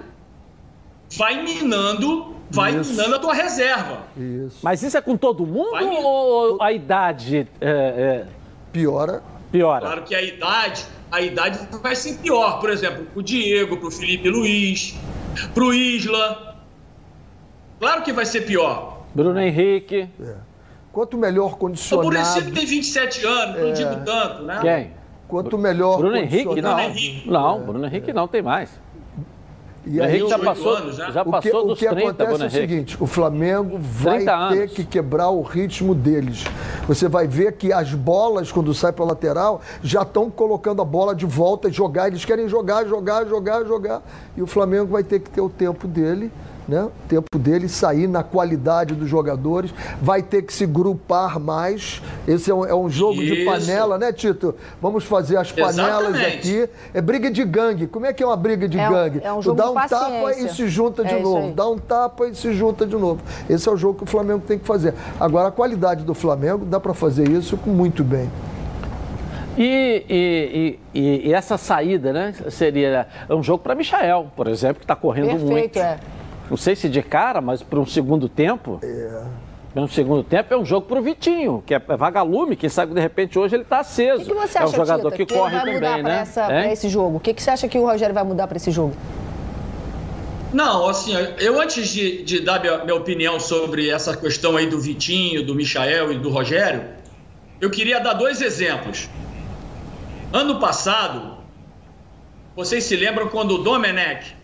vai minando, vai Isso. minando a tua reserva. Isso. Mas isso é com todo mundo Vai ou a idade é, é, Piora. piora? Claro que a idade, a idade vai ser pior. Por exemplo, o Diego, pro Felipe Luiz, pro Isla. Claro que vai ser pior. Bruno Henrique. Quanto melhor O condicionado. Muricy tem 27 anos, não digo tanto, né? Quem? Quanto melhor Bruno Henrique? Não. condicionado. Henrique. Não, Bruno Henrique não tem mais. E aí, Henrique já 28 passou, anos, já o que, passou o dos que 30, acontece é o Henrique. seguinte: o Flamengo vai 30 ter anos. que quebrar o ritmo deles. Você vai ver que as bolas, quando sai para lateral, já estão colocando a bola de volta e jogar. Eles querem jogar, jogar, jogar, jogar. E o Flamengo vai ter que ter o tempo dele. Né? O tempo dele sair na qualidade dos jogadores, vai ter que se grupar mais. Esse é um, é um jogo de Isso. panela, né, Tito? Vamos fazer as panelas Exatamente. aqui. É briga de gangue. Como é que é uma briga de É um- gangue? é um Tu jogo dá de um tapa e se junta de É novo. Dá um tapa e se junta de novo. Esse é o jogo que o Flamengo tem que fazer. Agora, a qualidade do Flamengo dá para fazer isso muito bem. E, e- e- e- e essa saída, né? Seria um jogo para Michael, por exemplo, que está correndo Perfeito, muito. é. Não sei se de cara, mas para um segundo tempo. É. Para um segundo tempo é um jogo para o Vitinho, que é vagalume, quem sabe de repente hoje ele está aceso. O que, que você é acha, um jogador Tita, que corre vai mudar também, pra, né? essa, esse jogo? O que, que você acha que o Rogério vai mudar para esse jogo? Não, assim, eu antes de, de dar minha, minha opinião sobre essa questão aí do Vitinho, do Michael e do Rogério, eu queria dar dois exemplos. Ano passado, vocês se lembram quando o Domenech,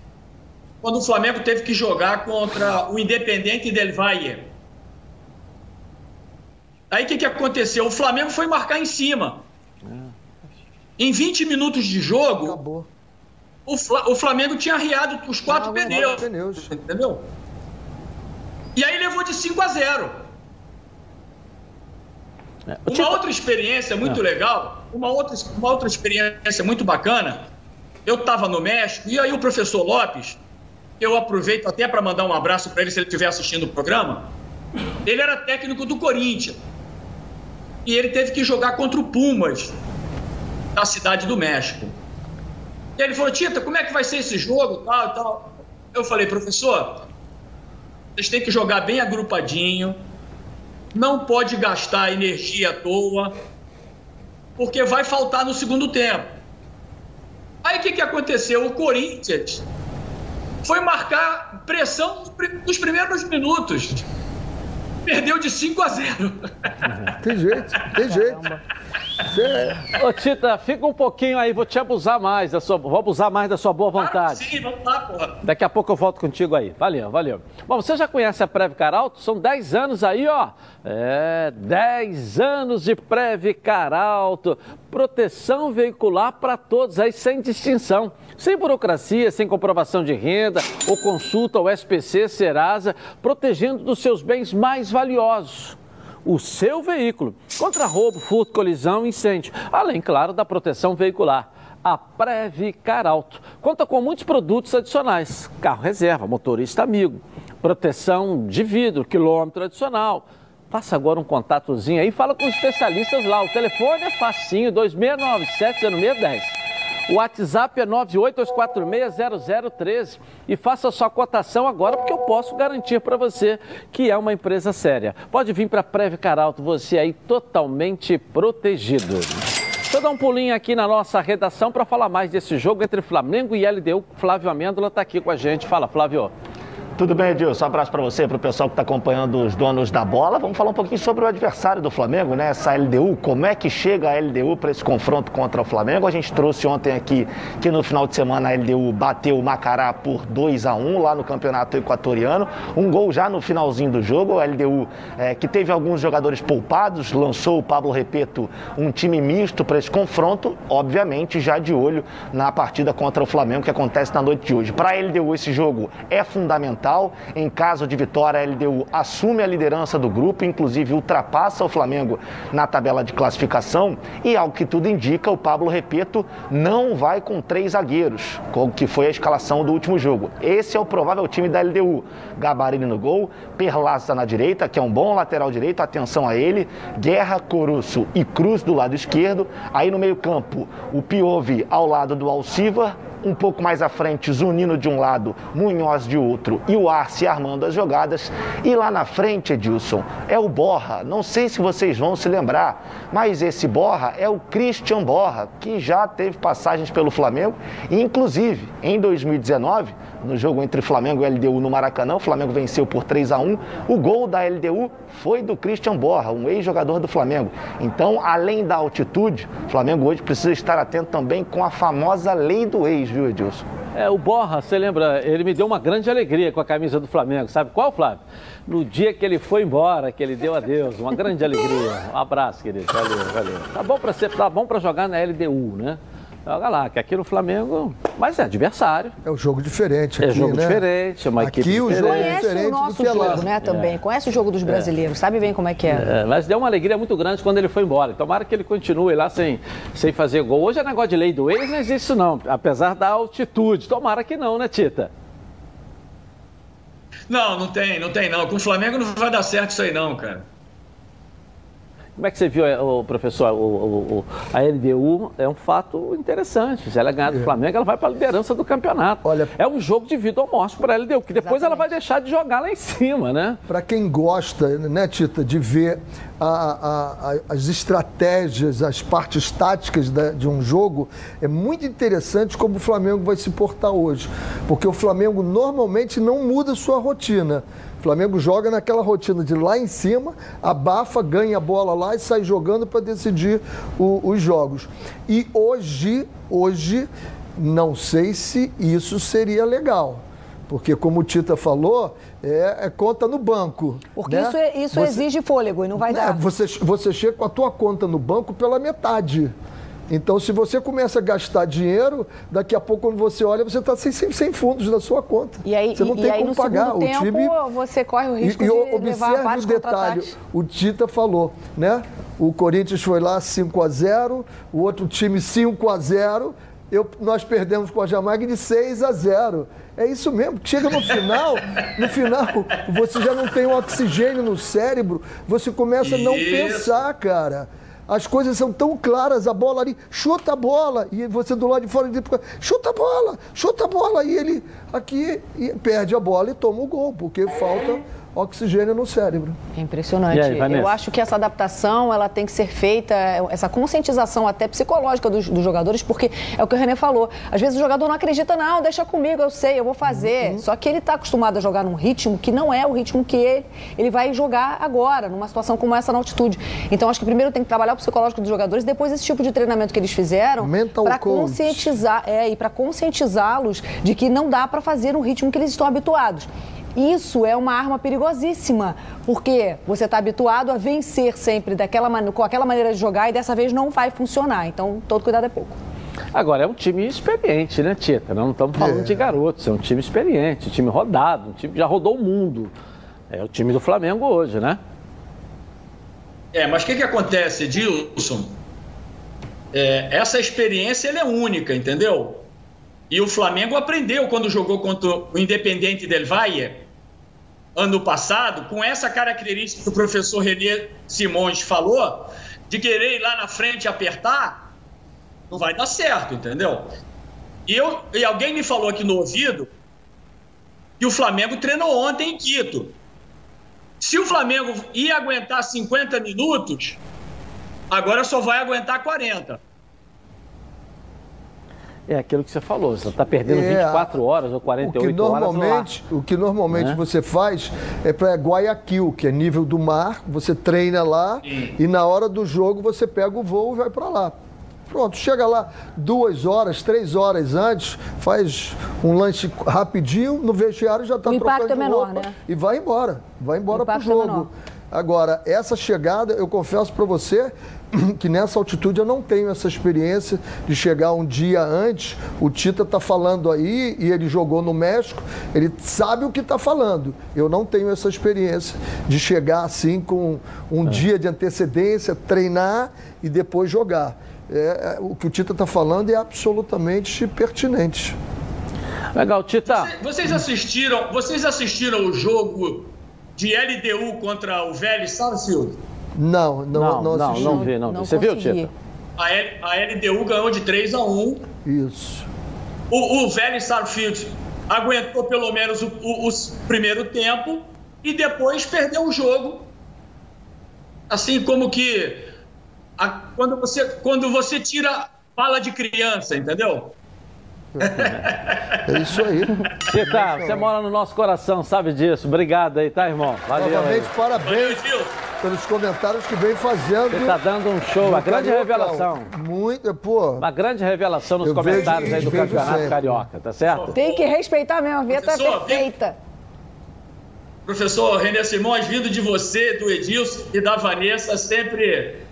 quando o Flamengo teve que jogar contra o Independente Del Valle. Aí o que, que aconteceu? O Flamengo foi marcar em cima. Em 20 minutos de jogo, Acabou. o, Fla- o Flamengo tinha arriado os quatro pneus. pneus. Entendeu? E aí levou de 5 a 0. É, Uma Tita- outra experiência muito Ah. legal, uma outra, uma outra experiência muito bacana. Eu estava no México e aí o professor Lopes, eu aproveito até para mandar um abraço para ele se ele estiver assistindo o programa. Ele era técnico do Corinthians e ele teve que jogar contra o Pumas da cidade do México. E ele falou: Tita, como é que vai ser esse jogo? Tal, tal. Eu falei, professor, vocês têm que jogar bem agrupadinho, não pode gastar energia à toa, porque vai faltar no segundo tempo. Aí o que, que aconteceu? O Corinthians foi marcar pressão nos pri- nos primeiros minutos. Perdeu de 5 a 0. Tem jeito, tem jeito. Ô, Tita, fica um pouquinho aí, vou te abusar mais da sua, vou abusar mais da sua boa vontade. sim, vamos lá, porra. Daqui a pouco eu volto contigo aí. Valeu, valeu. Bom, você já conhece a Previcar Alto? São 10 anos aí, ó. É, 10 anos de Previcar Alto. Proteção veicular para todos aí, sem distinção. Sem burocracia, sem comprovação de renda ou consulta ao SPC Serasa, protegendo dos seus bens mais valiosos o seu veículo contra roubo, furto, colisão e incêndio, além, claro, da proteção veicular. A Previcar Alto conta com muitos produtos adicionais: carro reserva, motorista amigo, proteção de vidro, quilômetro adicional. Faça agora um contatozinho aí, fala com os especialistas lá. O telefone é facinho, 2697-0610. O WhatsApp é 982460013 e faça sua cotação agora porque eu posso garantir para você que é uma empresa séria. Pode vir para a Previcar Alto, você aí totalmente protegido. Deixa eu dar um pulinho aqui na nossa redação para falar mais desse jogo entre Flamengo e LDU. Flávio Amêndola está aqui com a gente. Fala, Flávio. Tudo bem, Edilson? Um abraço para você, para o pessoal que está acompanhando os donos da bola. Vamos falar um pouquinho sobre o adversário do Flamengo, né? Essa LDU, como é que chega a LDU para esse confronto contra o Flamengo? A gente trouxe ontem aqui que no final de semana a LDU bateu o Macará por 2 a 1 lá no Campeonato Equatoriano. Um gol já no finalzinho do jogo. A LDU, é, que teve alguns jogadores poupados, lançou o Pablo Repeto um time misto para esse confronto, obviamente já de olho na partida contra o Flamengo que acontece na noite de hoje. Para a LDU, esse jogo é fundamental em caso de vitória, a LDU assume a liderança do grupo, inclusive ultrapassa o Flamengo na tabela de classificação. E, ao que tudo indica, o Pablo Repeto não vai com três zagueiros, que foi a escalação do último jogo. Esse é o provável time da LDU. Gabarini no gol, Perlaza na direita, que é um bom lateral direito, atenção a ele. Guerra, Coruço e Cruz do lado esquerdo. Aí no meio-campo, o Piove ao lado do Alciva, um pouco mais à frente, Zunino de um lado, Munhoz de outro e o Arce armando as jogadas. E lá na frente, Edilson, é o Borra. Não sei se vocês vão se lembrar, mas esse Borra é o Christian Borra, que já teve passagens pelo Flamengo, e inclusive em 2019 no jogo entre Flamengo e LDU no Maracanã. O Flamengo venceu por 3 a 1. O gol da LDU foi do Christian Borra, um ex-jogador do Flamengo. Então, além da altitude, o Flamengo hoje precisa estar atento também com a famosa lei do ex, viu, Edilson? É, o Borra, você lembra, ele me deu uma grande alegria com a camisa do Flamengo. Sabe qual, Flávio? No dia que ele foi embora, que ele deu adeus, uma grande alegria. Um abraço, querido. Valeu, valeu. Tá bom para ser, tá bom para jogar na LDU, né? Joga lá, que aqui no Flamengo. Mas é adversário. É um jogo diferente aqui, É jogo né? diferente, é uma aqui equipe o jogo é diferente. Conhece o nosso jogo, lá. né, também. Conhece o jogo dos brasileiros, sabe bem como é que é. É, mas deu uma alegria muito grande quando ele foi embora. Tomara que ele continue lá sem, sem fazer gol. Hoje é negócio de lei do ex, não existe isso não, apesar da altitude. Tomara que não, né, Tita? Não, não tem, não tem não. Com o Flamengo não vai dar certo isso aí não, cara. Como é que você viu, eh, o professor, o, o- a LDU é um fato interessante. Se ela ganhar do Flamengo, ela vai para a liderança do campeonato. Olha- é um jogo de vida ou morte para a LDU, que depois ela vai deixar de jogar lá em cima, né? Para quem gosta, né, Tita, de ver a- a- a- as estratégias, as partes táticas da- de um jogo, é muito interessante como o Flamengo vai se portar hoje. Porque o Flamengo normalmente não muda sua rotina. O Flamengo joga naquela rotina de lá em cima, abafa, ganha a bola lá e sai jogando para decidir o- os jogos. E hoje, hoje, não sei se isso seria legal. Porque, como o Tita falou, é, é conta no banco. Porque né? isso, é- isso Você- exige fôlego e não vai né, dar. Você, você chega com a tua conta no banco pela metade. Então, se você começa a gastar dinheiro, daqui a pouco, quando você olha, você está sem, sem, sem fundos na sua conta. E aí, você não e, tem e aí como no pagar. o tempo, time você corre o e, risco e de observe levar vários o detalhe, o Tita falou, né? O Corinthians foi lá 5 a 0 o outro time 5 a 0 eu, nós perdemos com a Jamaica de 6 a 0 É isso mesmo. Chega no final, no final, você já não tem um oxigênio no cérebro, você começa a não Isso. pensar, cara. As coisas são tão claras, a bola ali, chuta a bola, e você do lado de fora chuta a bola, chuta a bola, e ele aqui e perde a bola e toma o gol, porque falta oxigênio no cérebro. É impressionante. Aí, Eu acho que essa adaptação ela tem que ser feita, essa conscientização até psicológica dos, dos, jogadores, porque é o que o René falou. Às vezes o jogador não acredita, não, deixa comigo, eu sei, eu vou fazer. Uhum. Só que ele está acostumado a jogar num ritmo que não é o ritmo que ele, ele vai jogar agora, numa situação como essa na altitude. Então acho que primeiro tem que trabalhar o psicológico dos jogadores, depois esse tipo de treinamento que eles fizeram para conscientizar, é, e para conscientizá-los de que não dá para fazer no ritmo que eles estão habituados. Isso é uma arma perigosíssima, porque você está habituado a vencer sempre daquela com aquela maneira de jogar e dessa vez não vai funcionar. Então, todo cuidado é pouco. Agora, é um time experiente, né, Tita? Não estamos falando é. de garotos, é um time experiente, um time rodado, um time que já rodou o mundo. É o time do Flamengo hoje, né? É, mas o que, que acontece, Dilson? É, essa experiência é única, entendeu? E o Flamengo aprendeu quando jogou contra o Independente del Valle, ano passado, com essa característica que o professor René Simões falou, de querer ir lá na frente apertar, não vai dar certo, entendeu? E, eu, e alguém me falou aqui no ouvido que o Flamengo treinou ontem em Quito. Se o Flamengo ia aguentar 50 minutos, agora só vai aguentar 40. É aquilo que você falou, você está perdendo é, 24 horas ou 48 o que normalmente, horas O que normalmente né? você faz é para Guayaquil, que é nível do mar, você treina lá Sim. e na hora do jogo você pega o voo e vai para lá. Pronto, chega lá duas horas, três horas antes, faz um lanche rapidinho, no vestiário já está trocando é menor, roupa né? e vai embora, vai embora para o é jogo. É Agora, essa chegada, eu confesso para você <clears throat> que nessa altitude eu não tenho essa experiência de chegar um dia antes. O Tita está falando aí e ele jogou no México, ele sabe o que está falando. Eu não tenho essa experiência de chegar assim com um é. dia de antecedência, treinar e depois jogar. É, é o que o Tita está falando é absolutamente pertinente. Legal, Tita. Vocês assistiram, vocês assistiram o jogo de LDU contra o Vélez Sarsfield? Não, não, não, não, não, vi, não, vi. Você viu, Tita? A, L, a LDU ganhou de 3 a 1. Isso. O, o Vélez Sarsfield aguentou pelo menos o, o, o, primeiro tempo e depois perdeu o jogo. Assim como que a, quando, você, quando você tira bala de criança, entendeu? É isso aí. Você, tá, você mora no nosso coração, sabe disso. Obrigado aí, tá, irmão? Valeu. Novamente, aí. parabéns pelos comentários que vem fazendo. Você tá dando um show, uma grande revelação. Muito, pô. Uma grande revelação nos comentários vejo, aí do Campeonato sempre. Carioca, tá certo? Tem que respeitar mesmo, a Via é perfeita. Professor René Simões, vindo de você, do Edilson e da Vanessa, sempre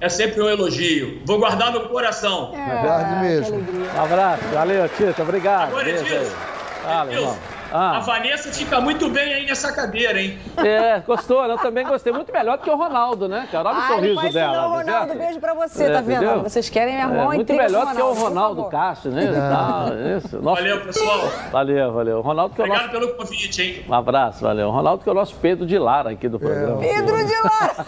é sempre um elogio. Vou guardar no coração. É, Guarde mesmo. Um abraço. Valeu, Tito. Obrigado. Agora, Edilson. Fala, irmão. Ah. A Vanessa fica muito bem aí nessa cadeira, hein? É, gostou? Eu também gostei. Muito melhor do que o Ronaldo, né? Cara, olha o sorriso dela. Não, Ronaldo, beijo pra você, é, tá vendo? Entendeu? Vocês querem minha mão é, Muito melhor do que o Ronaldo Castro, né? Tá, isso. Nosso... Valeu, pessoal. Valeu, valeu. Ronaldo que é o Obrigado nosso... pelo convite, hein? Um abraço, valeu. Ronaldo que é o nosso Pedro de Lara aqui do programa. É. Pedro de Lara!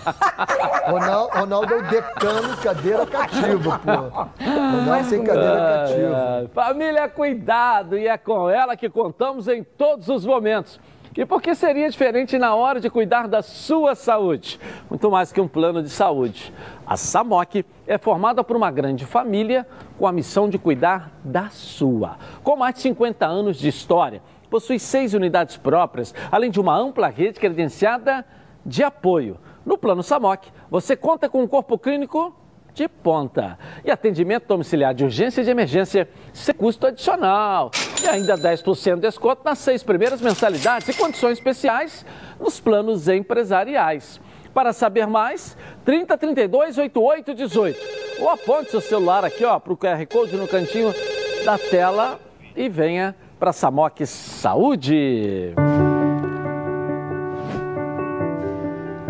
Ronaldo, Ronaldo é o decano cadeira cativa, pô. Ronaldo tem cadeira cativa. Família, cuidado! E é com ela que contamos em todos os momentos. E por que seria diferente na hora de cuidar da sua saúde? Muito mais que um plano de saúde. A SAMOC é formada por uma grande família com a missão de cuidar da sua. Com mais de 50 anos de história, possui seis unidades próprias, além de uma ampla rede credenciada de apoio. No plano SAMOC, você conta com um corpo clínico de ponta. E atendimento domiciliar de urgência e de emergência sem custo adicional. E ainda 10% de desconto nas seis primeiras mensalidades e condições especiais nos planos empresariais. Para saber mais, 3032 8818. Ou aponte seu celular aqui para o QR Code no cantinho da tela e venha para Samok Saúde.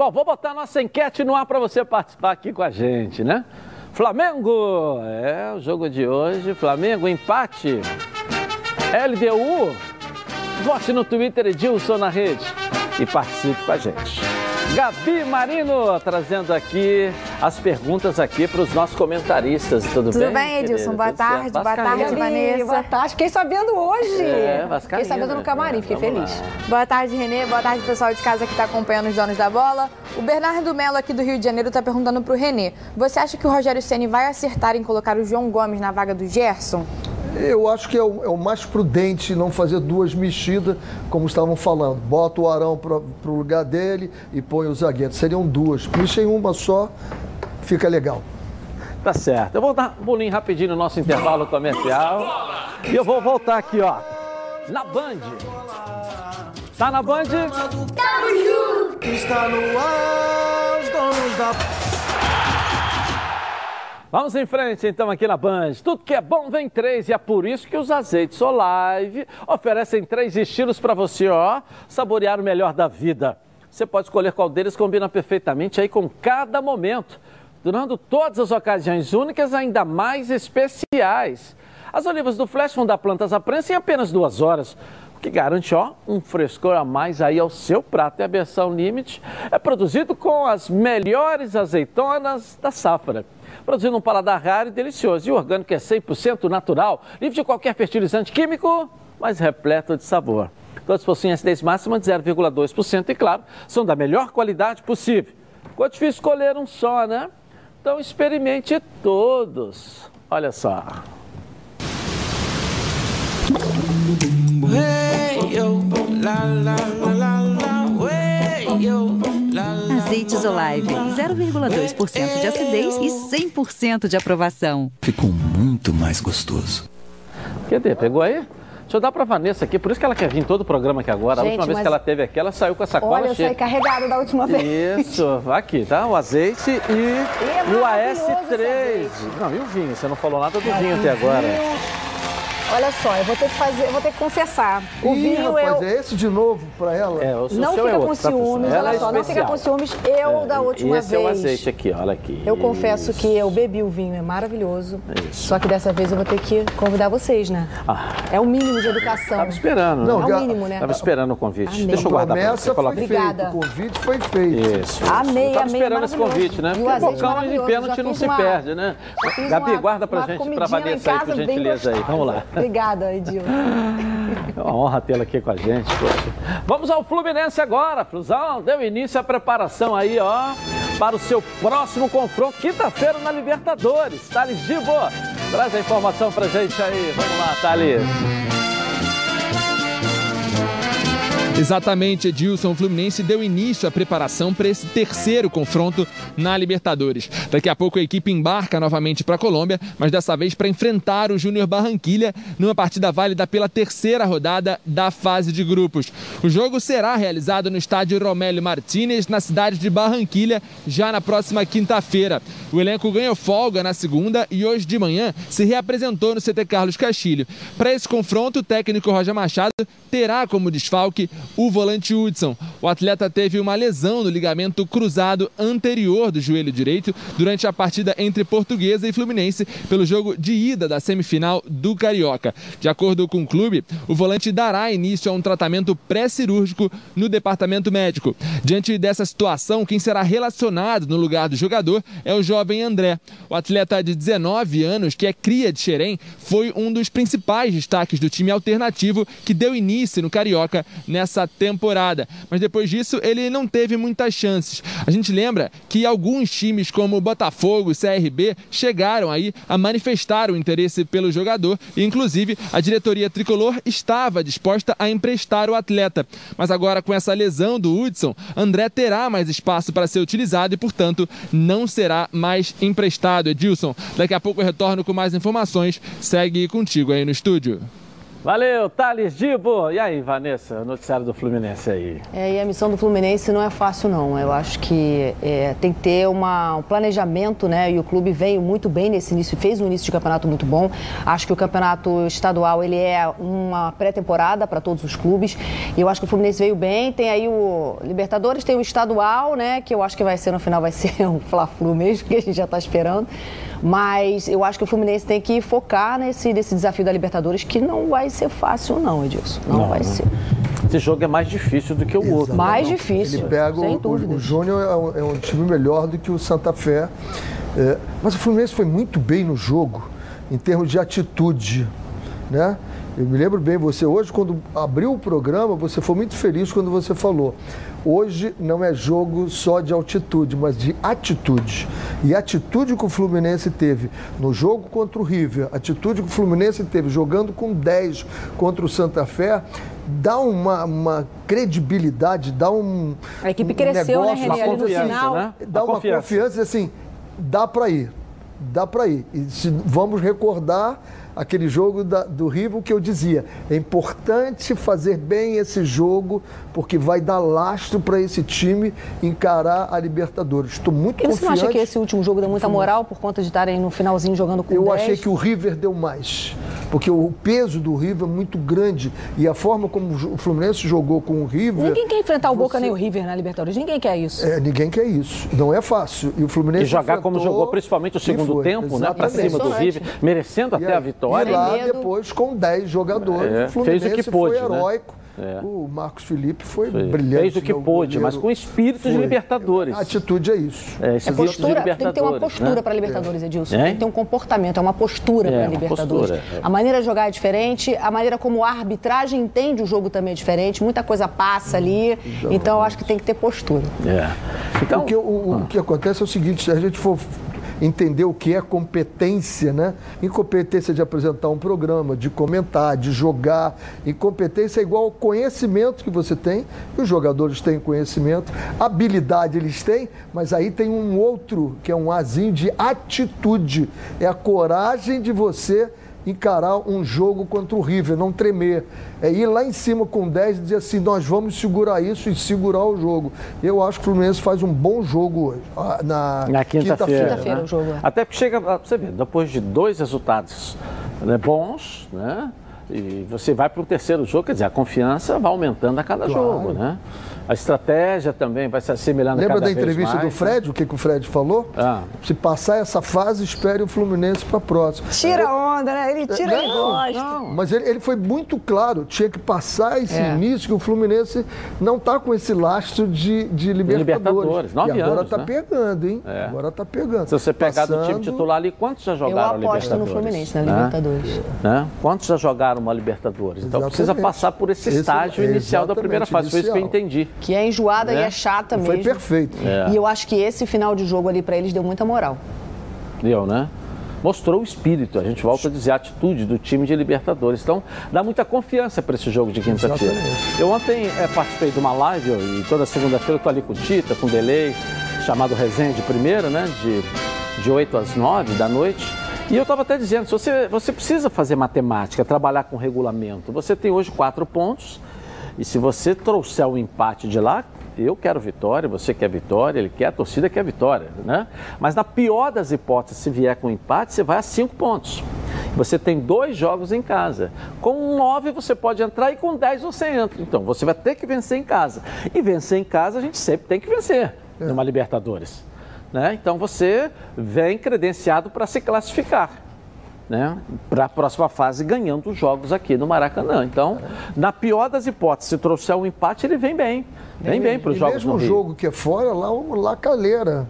Bom, vou botar nossa enquete no ar para você participar aqui com a gente, né? Flamengo, é o jogo de hoje. Flamengo, empate. LDU, vote no Twitter Edilson na rede e participe com a gente. Gabi Marino trazendo aqui as perguntas aqui para os nossos comentaristas. Tudo, Tudo bem? bem, Edilson? Boa tarde, boa tarde, Vanessa. Boa tarde. Fiquei sabendo hoje. É, Fiquei sabendo no camarim, fiquei Vamos feliz. lá. Boa tarde, Renê. Boa tarde, pessoal de casa que está acompanhando os donos da bola. O Bernardo Melo, aqui do Rio de Janeiro, está perguntando para o Renê. Você acha que o Rogério Ceni vai acertar em colocar o João Gomes na vaga do Gerson? Eu acho que é o, é o mais prudente não fazer duas mexidas, como estavam falando. Bota o Arão para o lugar dele e põe o zagueiro. Seriam duas. Mexa em uma só, fica legal. Tá certo. Eu vou dar um bolinho rapidinho no nosso intervalo comercial. E eu vou voltar aqui, ó. Na Band. Tá na Band? Está no ar, os donos da Vamos em frente então aqui na Band. Tudo que é bom vem três e é por isso que os azeites Olive oferecem três estilos para você, ó, saborear o melhor da vida. Você pode escolher qual deles combina perfeitamente aí com cada momento, durando todas as ocasiões únicas ainda mais especiais. As olivas do Flash vão dar plantas à prensa em apenas duas horas, o que garante ó, um frescor a mais aí ao seu prato. E a versão Limite é produzido com as melhores azeitonas da safra produzindo um paladar raro e delicioso. E o orgânico é 100% natural, livre de qualquer fertilizante químico, mas repleto de sabor. Todos possuem acidez máxima de 0,2% e, claro, são da melhor qualidade possível. Ficou difícil escolher um só, né? Então experimente todos. Olha só. Azeites Olive, 0,2% de acidez e 100% de aprovação. Ficou muito mais gostoso. Cadê? Pegou aí? Deixa eu dar pra Vanessa aqui, por isso que ela quer vir em todo o programa aqui agora. a Gente, última vez que ela teve aqui, ela saiu com a sacola Olha, eu cheia. saí carregada da última vez. Isso, aqui, tá? O azeite e, é e o maravilhoso AS3. Não, e o vinho? Você não falou nada do vinho até agora. Olha só, eu vou ter que fazer, eu vou ter que confessar. O Ih, vinho rapaz, eu é esse de novo para ela? É, o seu não seu é fica com outro, tá, ciúmes, Ela olha é só, não fica com ciúmes. Eu É, da última e esse é o vez. azeite aqui, olha aqui. Eu confesso que eu bebi o vinho, é maravilhoso. Só que dessa vez eu vou ter que convidar vocês, né? Ah, É o mínimo de educação. tava esperando, né? é o mínimo, né? Tava esperando o convite. Amém. Deixa eu guardar pra você. foi Obrigada. o convite foi feito. Isso. Amei, Eu tava amei, esperando esse convite, né? O Porque azeite bocão de pênalti não se perde, né? Gabi, guarda pra gente, pra Vanessa aí, por gentileza aí. Vamos lá. Obrigada, Edil. É uma honra tê-la aqui com a gente. poxa. Vamos ao Fluminense agora. Flusão, deu início à preparação aí, ó, para o seu próximo confronto, quinta-feira na Libertadores. Thales Divo, traz a informação pra gente aí. Vamos lá, Thales. Exatamente, Edilson. O Fluminense deu início à preparação para esse terceiro confronto na Libertadores. Daqui a pouco a equipe embarca novamente para a Colômbia, mas dessa vez para enfrentar o Júnior Barranquilha numa partida válida pela terceira rodada da fase de grupos. O jogo será realizado no estádio Romélio Martínez, na cidade de Barranquilha, já na próxima quinta-feira. O elenco ganhou folga na segunda e hoje de manhã se reapresentou no CT Carlos Castilho. Para esse confronto, o técnico Roger Machado terá como desfalque o volante Hudson. O atleta teve uma lesão no ligamento cruzado anterior do joelho direito durante a partida entre Portuguesa e Fluminense pelo jogo de ida da semifinal do Carioca. De acordo com o clube, o volante dará início a um tratamento pré-cirúrgico no departamento médico. Diante dessa situação, quem será relacionado no lugar do jogador é o jovem André. O atleta de 19 anos, que é cria de Xerém, foi um dos principais destaques do time alternativo que deu início no Carioca nessa nessa temporada. Mas depois disso, ele não teve muitas chances. A gente lembra que alguns times, como Botafogo e CRB, chegaram aí a manifestar o interesse pelo jogador e, inclusive, a diretoria tricolor estava disposta a emprestar o atleta. Mas agora, com essa lesão do Hudson, André terá mais espaço para ser utilizado e, portanto, não será mais emprestado. Edilson, daqui a pouco eu retorno com mais informações. Segue contigo aí no estúdio. Valeu, Thales Dibo. E aí, Vanessa, noticiário do Fluminense aí? É, e a missão do Fluminense não é fácil, não. Eu acho que é, tem que ter uma, um planejamento, né? E o clube veio muito bem nesse início, fez um início de campeonato muito bom. Acho que o campeonato estadual ele é uma pré-temporada para todos os clubes. E eu acho que o Fluminense veio bem. Tem aí o Libertadores, tem o estadual, né? Que eu acho que vai ser no final, vai ser <laughs> um Fla-Flu mesmo, que a gente já está esperando. Mas eu acho que o Fluminense tem que focar nesse, nesse desafio da Libertadores, que não vai ser fácil, não, Edilson. Não, não vai ser. Esse jogo é mais difícil do que o outro. Mais difícil. Ele pega sem o, dúvida. o Júnior é um, é um, time melhor do que o Santa Fé. É, mas o Fluminense foi muito bem no jogo, em termos de atitude. Né? Eu me lembro bem, você hoje, quando abriu o programa, você foi muito feliz quando você falou. Hoje não é jogo só de altitude, mas de atitude. E a atitude que o Fluminense teve no jogo contra o River, a atitude que o Fluminense teve jogando com 10 contra o Santa Fé, dá uma, uma credibilidade, dá um. A equipe cresceu, um né, negócio, René, ali no final. Né? Dá uma confiança. confiança assim, dá para ir. Dá para ir. E se, vamos recordar aquele jogo da, do River que eu dizia. É importante fazer bem esse jogo, porque vai dar lastro para esse time encarar a Libertadores. Estou muito E você confiante. não acha que esse último jogo deu muita moral por conta de estarem no finalzinho jogando com Eu 10? achei que o River deu mais, porque o peso do River é muito grande e a forma como o Fluminense jogou com o River. Ninguém quer enfrentar o Boca Você- nem o River na Libertadores. Ninguém quer isso. É, ninguém quer isso. Não é fácil. E o Fluminense E jogar como enfrentou- jogou, principalmente o segundo foi, tempo, né? Pra exatamente. cima do River, merecendo até a vitória. E lá Medo. depois com 10 jogadores. É, o Fluminense fez o que pôde, foi né? heróico. É. O Marcos Felipe foi Foi. brilhante. Fez o que né? pôde, goleiro mas com espírito de foi. Libertadores. A atitude é isso. É, É de postura, tem que ter uma postura né? para Libertadores, Edilson. É. Tem que ter um comportamento, é uma postura É, para uma Libertadores. postura, é. A maneira de jogar é diferente, a maneira como a arbitragem entende o jogo também é diferente, muita coisa passa ali. Então eu acho que tem que ter postura. É. Então, o, que, o- o que acontece é o seguinte, se a gente for entender o que é competência, né? Incompetência de apresentar um programa, de comentar, de jogar. Incompetência é igual ao conhecimento que você tem, e os jogadores têm conhecimento, habilidade eles têm, mas aí tem um outro, que é um azinho de atitude. É a coragem de você encarar um jogo contra o River, não tremer. É ir lá em cima com 10 e dizer assim, nós vamos segurar isso e segurar o jogo. Eu acho que o Fluminense faz um bom jogo hoje, ah, na, na quinta-feira. Quinta-feira né? é. Até porque chega, pra você ver, depois de dois resultados né, bons, né? E você vai para o terceiro jogo, quer dizer, a confiança vai aumentando a cada Claro. jogo, né? A estratégia também vai se assemelhando a Lembra cada da entrevista mais, do né? Fred, o que, que o Fred falou? Ah. Se passar essa fase, espere o Fluminense para a próxima. Tira a onda, né? Ele tira e Não, gosta. Mas ele, ele foi muito claro, tinha que passar esse É. início que o Fluminense não está com esse lastro de, de Libertadores. Libertadores, nove e agora anos, está né? pegando, hein? É. Agora está pegando. Se você pegar do time Passando- titular ali, quantos já Eu jogaram a aposto no? Fluminense na né? Libertadores. Né? Quantos já jogaram uma Libertadores? Então Exatamente. precisa passar por esse Esse- estágio inicial da primeira fase. Foi isso que eu inicial. entendi. Que é enjoada Né? e é chata Foi mesmo. perfeito. É. E eu acho que esse final de jogo ali para eles deu muita moral. Deu, né? Mostrou o espírito, a gente volta a dizer a atitude do time de Libertadores. Então, dá muita confiança para esse jogo de quinta-feira. Eu ontem eh, participei de uma live e toda segunda-feira eu tô ali com o Tita, com o Delay, chamado Resenha de Primeira, né? De, de 8 às 9 da noite. E eu estava até dizendo, se você, você precisa fazer matemática, trabalhar com regulamento. Você tem hoje quatro pontos e se você trouxer o empate de lá, eu quero vitória, você quer vitória, ele quer, a torcida quer vitória, né? Mas na pior das hipóteses, se vier com empate, você vai a cinco pontos. Você tem dois jogos em casa. Com nove você pode entrar e com dez você entra. Então você vai ter que vencer em casa. E vencer em casa a gente sempre tem que vencer numa Libertadores. Né? Então você vem credenciado para se classificar né, para a próxima fase ganhando os jogos aqui no Maracanã. Então, na pior das hipóteses, se trouxer um empate, ele vem bem. Vem bem para os jogos mesmo no Rio. jogo que é fora, lá, o- lá calheira.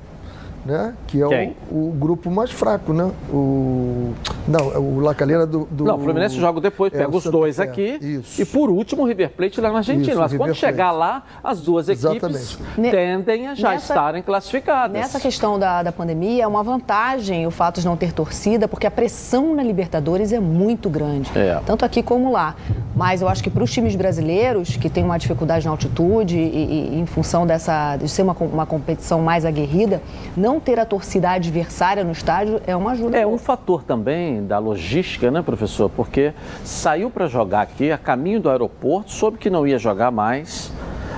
Né? Que é o, o, grupo mais fraco, né? O não, é o Lacalheira do, do Não, o Fluminense joga depois, é, pega os dois é, aqui isso. e por último o River Plate lá na Argentina. Isso, Mas quando chegar lá, as duas equipes Exatamente. tendem a já nessa, estarem classificadas. Nessa questão da, da pandemia é uma vantagem o fato de não ter torcida, porque a pressão na Libertadores é muito grande, é. tanto aqui como lá. Mas eu acho que para os times brasileiros que têm uma dificuldade na altitude e, e, em função dessa de ser uma, uma competição mais aguerrida, não ter a torcida adversária no estádio é uma ajuda. É boa. um fator também da logística, né, professor? Porque saiu para jogar aqui a caminho do aeroporto, soube que não ia jogar mais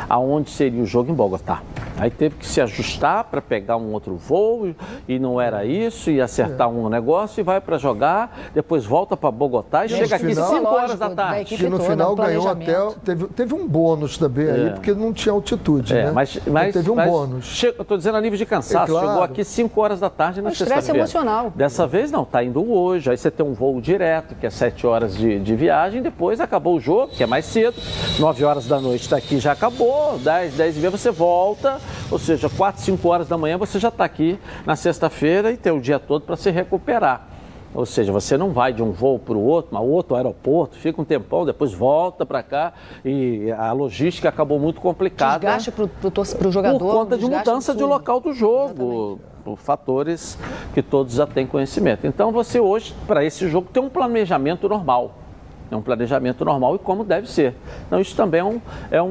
aonde seria o jogo em Bogotá. Aí teve que se ajustar para pegar um outro voo e não era isso, e acertar é. um negócio e vai para jogar, depois volta para Bogotá e, e chega aqui 5 horas da tarde. Que no toda, final ganhou até. Teve, teve um bônus também é. aí, porque não tinha altitude. É, né? mas, mas então teve um mas bônus. Che, eu estou dizendo a nível de cansaço, é claro. chegou aqui 5 horas da tarde na sexta-feira. emocional. Dessa vez não, está indo hoje. Aí você tem um voo direto, que é 7 horas de, de viagem, depois acabou o jogo, que é mais cedo, 9 horas da noite daqui já acabou, 10, 10 e meia você volta, ou seja, 4, 5 horas da manhã você já está aqui na sexta-feira e tem o dia todo para se recuperar. Ou seja, você não vai de um voo para o outro, mas outro aeroporto, fica um tempão, depois volta para cá e a logística acabou muito complicada. Desgaste para o jogador. Por conta de mudança de local do jogo, por fatores que todos já têm conhecimento. Então você hoje, para esse jogo, tem um planejamento normal. É um planejamento normal e como deve ser. Então isso também é um, é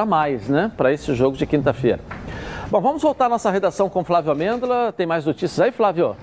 a mais, né, para esse jogo de quinta-feira. Bom, vamos voltar à nossa redação com Flávio Amêndola. Tem mais notícias aí, Flávio?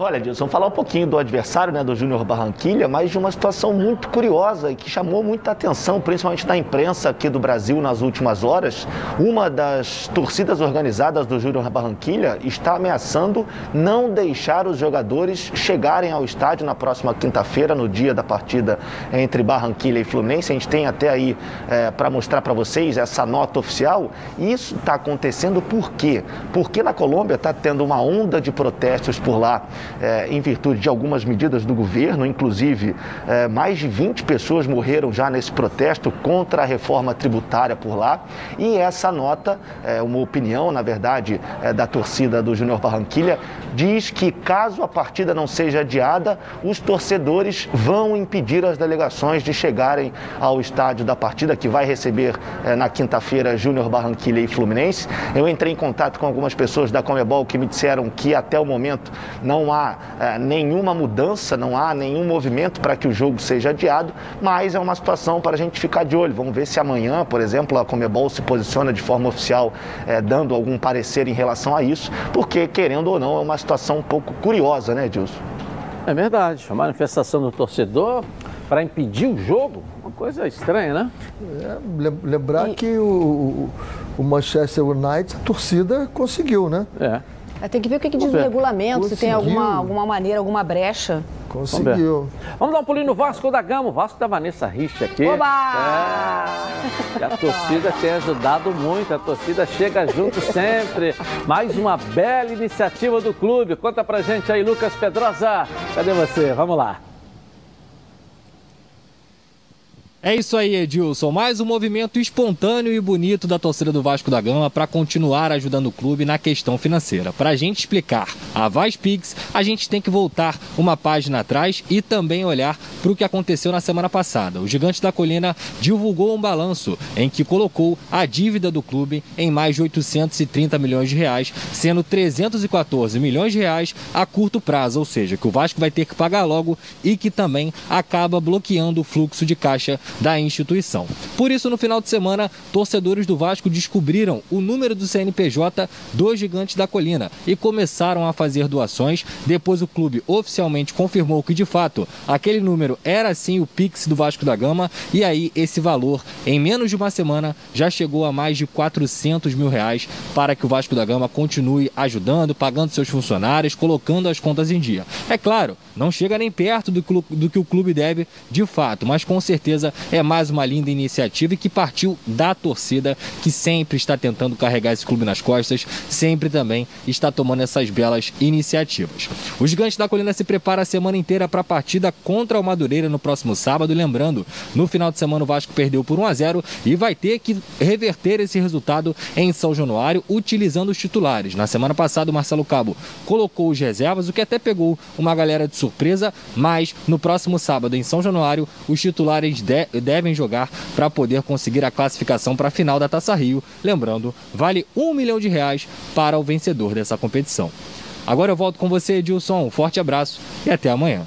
Olha, Dilson, falar um pouquinho do adversário, né, do Júnior Barranquilha, mas de uma situação muito curiosa e que chamou muita atenção, principalmente na imprensa aqui do Brasil nas últimas horas. Uma das torcidas organizadas do Júnior Barranquilha está ameaçando não deixar os jogadores chegarem ao estádio na próxima quinta-feira, no dia da partida entre Barranquilha e Fluminense. A gente tem até aí é, para mostrar para vocês essa nota oficial. E isso está acontecendo por quê? Porque na Colômbia está tendo uma onda de protestos por lá é, em virtude de algumas medidas do governo, inclusive é, mais de 20 pessoas morreram já nesse protesto contra a reforma tributária por lá. E essa nota, é uma opinião, na verdade, é, da torcida do Júnior Barranquilha, diz que caso a partida não seja adiada, os torcedores vão impedir as delegações de chegarem ao estádio da partida, que vai receber é, na quinta-feira Júnior Barranquilha e Fluminense. Eu entrei em contato com algumas pessoas da Comebol que me disseram que até o momento não há há é, nenhuma mudança, não há nenhum movimento para que o jogo seja adiado, mas é uma situação para a gente ficar de olho. Vamos ver se amanhã, por exemplo, a Comebol se posiciona de forma oficial, é, dando algum parecer em relação a isso, porque, querendo ou não, é uma situação um pouco curiosa, né, Dilson? É verdade. A manifestação do torcedor para impedir o jogo, uma coisa estranha, né? É, lembrar e... que o, o Manchester United, a torcida conseguiu, né? É. É, tem que ver o que, que diz o regulamento, Conseguiu. se tem alguma, alguma maneira, alguma brecha. Conseguiu. Vamos, Vamos dar um pulinho no Vasco da Gama, o Vasco da Vanessa Rich aqui. Oba! É, a torcida tem ajudado muito, a torcida chega junto sempre. Mais uma bela iniciativa do clube. Conta pra gente aí, Lucas Pedrosa. Cadê você? Vamos lá. É isso aí, Edilson. Mais um movimento espontâneo e bonito da torcida do Vasco da Gama para continuar ajudando o clube na questão financeira. Para a gente explicar a Vaz Pix, a gente tem que voltar uma página atrás e também olhar para o que aconteceu na semana passada. O Gigante da Colina divulgou um balanço em que colocou a dívida do clube em mais de 830 milhões de reais, sendo 314 milhões de reais a curto prazo, ou seja, que o Vasco vai ter que pagar logo e que também acaba bloqueando o fluxo de caixa da instituição. Por isso, no final de semana, torcedores do Vasco descobriram o número do CNPJ dos Gigantes da Colina e começaram a fazer doações. Depois, o clube oficialmente confirmou que, de fato, aquele número era sim o Pix do Vasco da Gama. E aí, esse valor, em menos de uma semana, já chegou a mais de 400 mil reais para que o Vasco da Gama continue ajudando, pagando seus funcionários, colocando as contas em dia. É claro, não chega nem perto do, do que o clube deve de fato, mas com certeza é mais uma linda iniciativa e que partiu da torcida que sempre está tentando carregar esse clube nas costas, sempre também está tomando essas belas iniciativas. O Gigante da Colina se prepara a semana inteira para a partida contra o Madureira no próximo sábado, lembrando, no final de semana o Vasco perdeu por 1 a 0 e vai ter que reverter esse resultado em São Januário utilizando os titulares. Na semana passada o Marcelo Cabo colocou os reservas, o que até pegou uma galera de surpresa, mas no próximo sábado em São Januário os titulares de devem jogar para poder conseguir a classificação para a final da Taça Rio. Lembrando, vale um milhão de reais para o vencedor dessa competição. Agora eu volto com você, Edilson. Um forte abraço e até amanhã.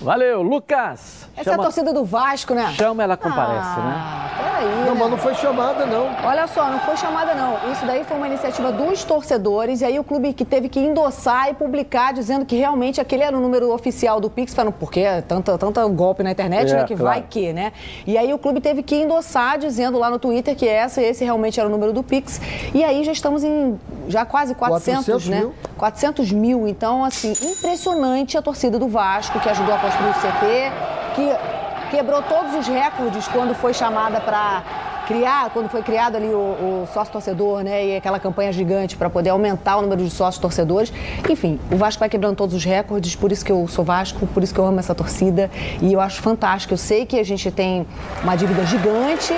Valeu, Lucas! Essa chama... é a torcida do Vasco, né? Chama, ela comparece, ah, né? Peraí. Não, né? mas não foi chamada, não. Olha só, não foi chamada, não. Isso daí foi uma iniciativa dos torcedores, e aí o clube que teve que endossar e publicar, dizendo que realmente aquele era o número oficial do Pix, falando, porque é tanto, tanto golpe na internet, É, né? Que claro. vai que, né? E aí o clube teve que endossar, dizendo lá no Twitter que essa, esse realmente era o número do Pix. E aí já estamos em já quase 400, 400 né? mil. 400 mil. Então, assim, impressionante a torcida do Vasco, que ajudou a construir o CT, que quebrou todos os recordes quando foi chamada para criar, quando foi criado ali o, o sócio torcedor, né? E aquela campanha gigante para poder aumentar o número de sócios torcedores. Enfim, o Vasco vai quebrando todos os recordes, por isso que eu sou Vasco, por isso que eu amo essa torcida e eu acho fantástico. Eu sei que a gente tem uma dívida gigante,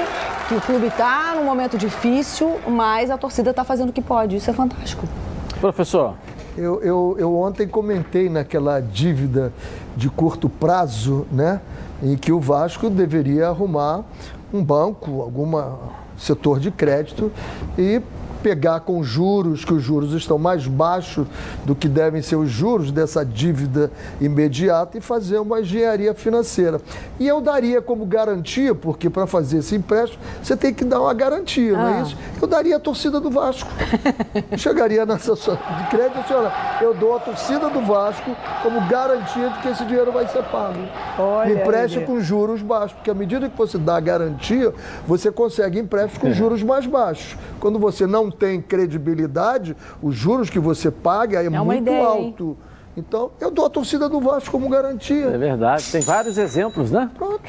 que o clube está num momento difícil, mas a torcida está fazendo o que pode. Isso é fantástico. Professor. Eu, eu, eu ontem comentei naquela dívida de curto prazo, né? Em que o Vasco deveria arrumar um banco, algum setor de crédito e pegar com juros, que os juros estão mais baixos do que devem ser os juros dessa dívida imediata e fazer uma engenharia financeira. E eu daria como garantia, porque para fazer esse empréstimo você tem que dar uma garantia, não é Ah. isso? Eu daria a torcida do Vasco. <laughs> Chegaria nessa sua de crédito e olha, eu dou a torcida do Vasco como garantia de que esse dinheiro vai ser pago. Olha aí. com juros baixos, porque à medida que você dá a garantia, você consegue empréstimos com juros mais baixos. Quando você não tem credibilidade, os juros que você paga é, uma muito ideia, hein? alto. Então, eu dou a torcida do Vasco como garantia. É verdade, tem vários exemplos, né? Pronto.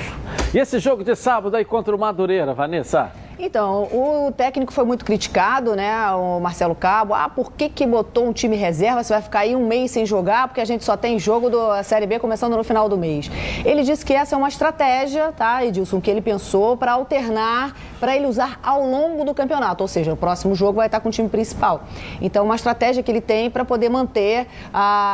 E esse jogo de sábado aí contra o Madureira, Vanessa? Então, o técnico foi muito criticado, né? O Marcelo Cabo. Ah, por que, que botou um time reserva? Você vai ficar aí um mês sem jogar, porque a gente só tem jogo da Série B começando no final do mês. Ele disse que essa é uma estratégia, tá, Edilson, que ele pensou para alternar, para ele usar ao longo do campeonato. Ou seja, o próximo jogo vai estar com o time principal. Então, uma estratégia que ele tem para poder manter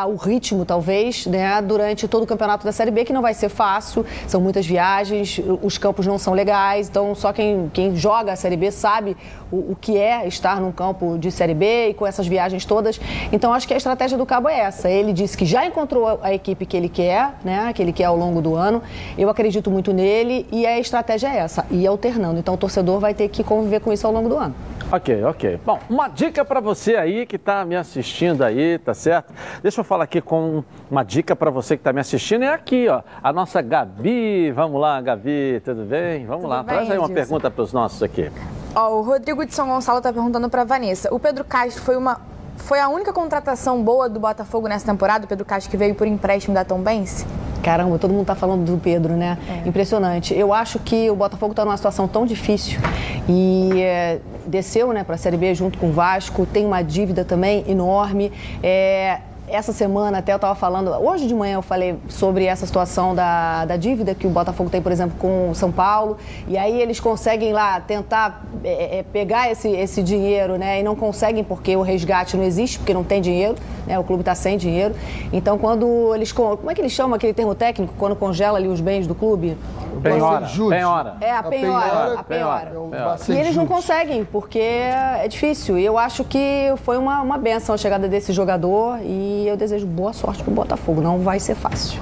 o ritmo, talvez, né, durante todo o campeonato da Série B, que não vai ser fácil. São muitas viagens, os campos não são legais. Então, só quem, quem joga a Série B sabe o, o que é estar num campo de Série B e com essas viagens todas. Então, acho que a estratégia do Cabo é essa. Ele disse que já encontrou a equipe que ele quer, né, que ele quer ao longo do ano. Eu acredito muito nele e a estratégia é essa, ir alternando. Então, o torcedor vai ter que conviver com isso ao longo do ano. Ok, ok. Bom, uma dica para você aí que está me assistindo aí, tá certo? Deixa eu falar aqui com uma dica para você que está me assistindo. É aqui, ó, a nossa Gabi. Vamos lá, Gabi, tudo bem? Vamos Tudo lá, bem, traz aí uma Edilson? pergunta para os nossos aqui. Ó, o Rodrigo de São Gonçalo tá perguntando pra Vanessa. O Pedro Castro foi uma. Foi a única contratação boa do Botafogo nessa temporada? O Pedro Castro que veio por empréstimo da Tombense? Caramba, todo mundo tá falando do Pedro, né? Impressionante. Eu acho que o Botafogo está numa situação tão difícil e é, desceu né, para a Série B junto com o Vasco, tem uma dívida também enorme. É, essa semana até eu estava falando, hoje de manhã eu falei sobre essa situação da, da dívida que o Botafogo tem, por exemplo, com o São Paulo. E aí eles conseguem lá tentar é, é, pegar esse, esse dinheiro, né? E não conseguem porque o resgate não existe, porque não tem dinheiro, né? O clube está sem dinheiro. Então quando eles. Como é que eles chamam aquele termo técnico quando congela ali os bens do clube? Penhora, Jude. penhora. É, a A penhora. penhora- A penhora. É o Penhora. Bacen E eles não conseguem, porque é difícil. E eu acho que foi uma, uma benção a chegada desse jogador e eu desejo boa sorte pro Botafogo. Não vai ser fácil.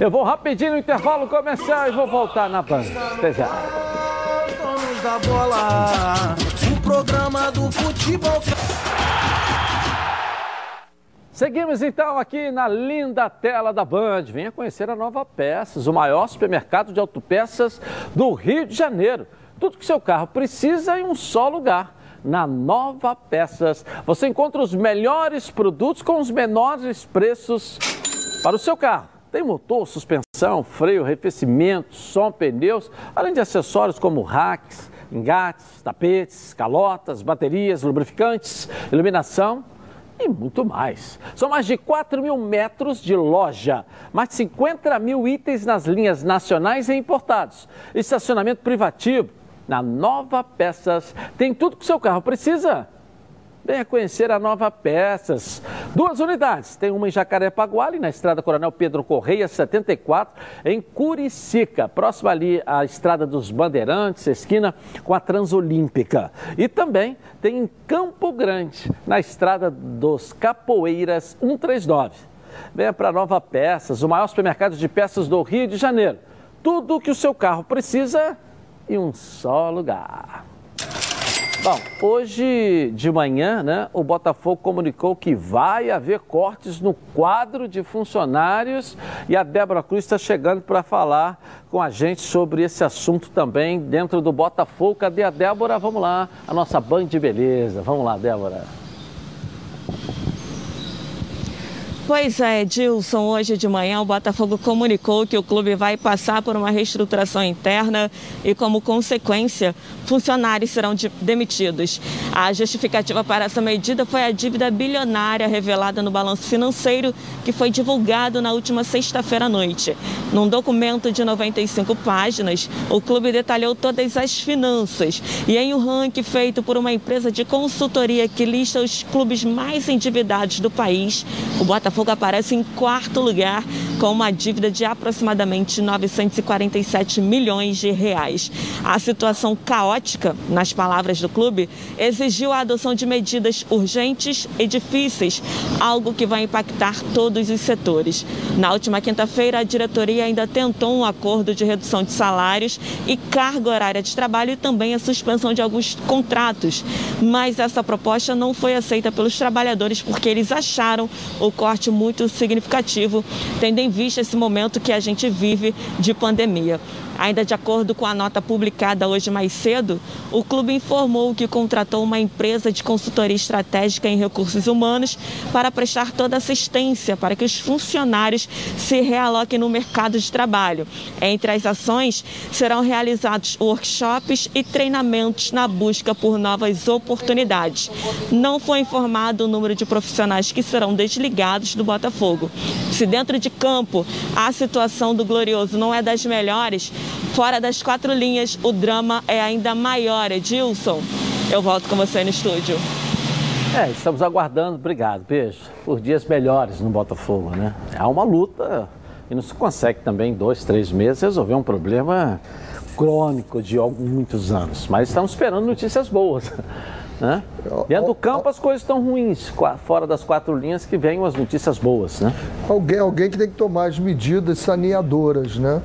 Eu vou rapidinho no intervalo comercial e vou voltar na Band. Até já. Donos da bola, o programa do futebol. Seguimos então aqui na linda tela da Band. Venha conhecer a Nova Peças, o maior supermercado de autopeças do Rio de Janeiro. Tudo que seu carro precisa em um só lugar. Na Nova Peças, você encontra os melhores produtos com os menores preços para o seu carro. Tem motor, suspensão, freio, arrefecimento, som, pneus, além de acessórios como racks, engates, tapetes, calotas, baterias, lubrificantes, iluminação e muito mais. São mais de 4 mil metros de loja, mais de 50 mil itens nas linhas nacionais e importados, estacionamento privativo. Na Nova Peças tem tudo que o seu carro precisa. Venha conhecer a Nova Peças. Duas unidades. Tem uma em Jacarepaguá, na estrada Coronel Pedro Correia, 74, em Curicica, próximo ali à estrada dos Bandeirantes, esquina com a Transolímpica. E também tem em Campo Grande, na estrada dos Capoeiras, 139. Venha para Nova Peças, o maior supermercado de peças do Rio de Janeiro. Tudo o que o seu carro precisa em um só lugar. Bom, hoje de manhã, né, o Botafogo comunicou que vai haver cortes no quadro de funcionários e a Débora Cruz está chegando para falar com a gente sobre esse assunto também dentro do Botafogo. Cadê a Débora? Vamos lá, a nossa Band de Beleza. Vamos lá, Débora. Pois é, Edilson, hoje de manhã o Botafogo comunicou que o clube vai passar por uma reestruturação interna e, como consequência, funcionários serão de, demitidos. A justificativa para essa medida foi a dívida bilionária revelada no balanço financeiro que foi divulgado na última sexta-feira à noite. Num documento de 95 páginas, o clube detalhou todas as finanças e em um ranking feito por uma empresa de consultoria que lista os clubes mais endividados do país, o Botafogo Botafogo aparece em quarto lugar com uma dívida de aproximadamente 947 milhões de reais. A situação caótica, nas palavras do clube, exigiu a adoção de medidas urgentes e difíceis, algo que vai impactar todos os setores. Na última quinta-feira, a diretoria ainda tentou um acordo de redução de salários e carga horária de trabalho e também a suspensão de alguns contratos, mas essa proposta não foi aceita pelos trabalhadores porque eles acharam o corte muito significativo, tendo em vista esse momento que a gente vive de pandemia. Ainda de acordo com a nota publicada hoje mais cedo, o clube informou que contratou uma empresa de consultoria estratégica em recursos humanos para prestar toda assistência para que os funcionários se realoquem no mercado de trabalho. Entre as ações, serão realizados workshops e treinamentos na busca por novas oportunidades. Não foi informado o número de profissionais que serão desligados do Botafogo. Se dentro de campo a situação do Glorioso não é das melhores, Fora das quatro linhas, o drama é ainda maior. Edilson, eu volto com você no estúdio. É, estamos aguardando, obrigado, beijo, por dias melhores no Botafogo, né? Há uma luta e não se consegue também em dois, três meses resolver um problema crônico de muitos anos. Mas estamos esperando notícias boas. <laughs> Né? Dentro do campo as coisas estão ruins, fora das quatro linhas que venham as notícias boas. Né? Alguém, alguém que tem que tomar as medidas saneadoras, né?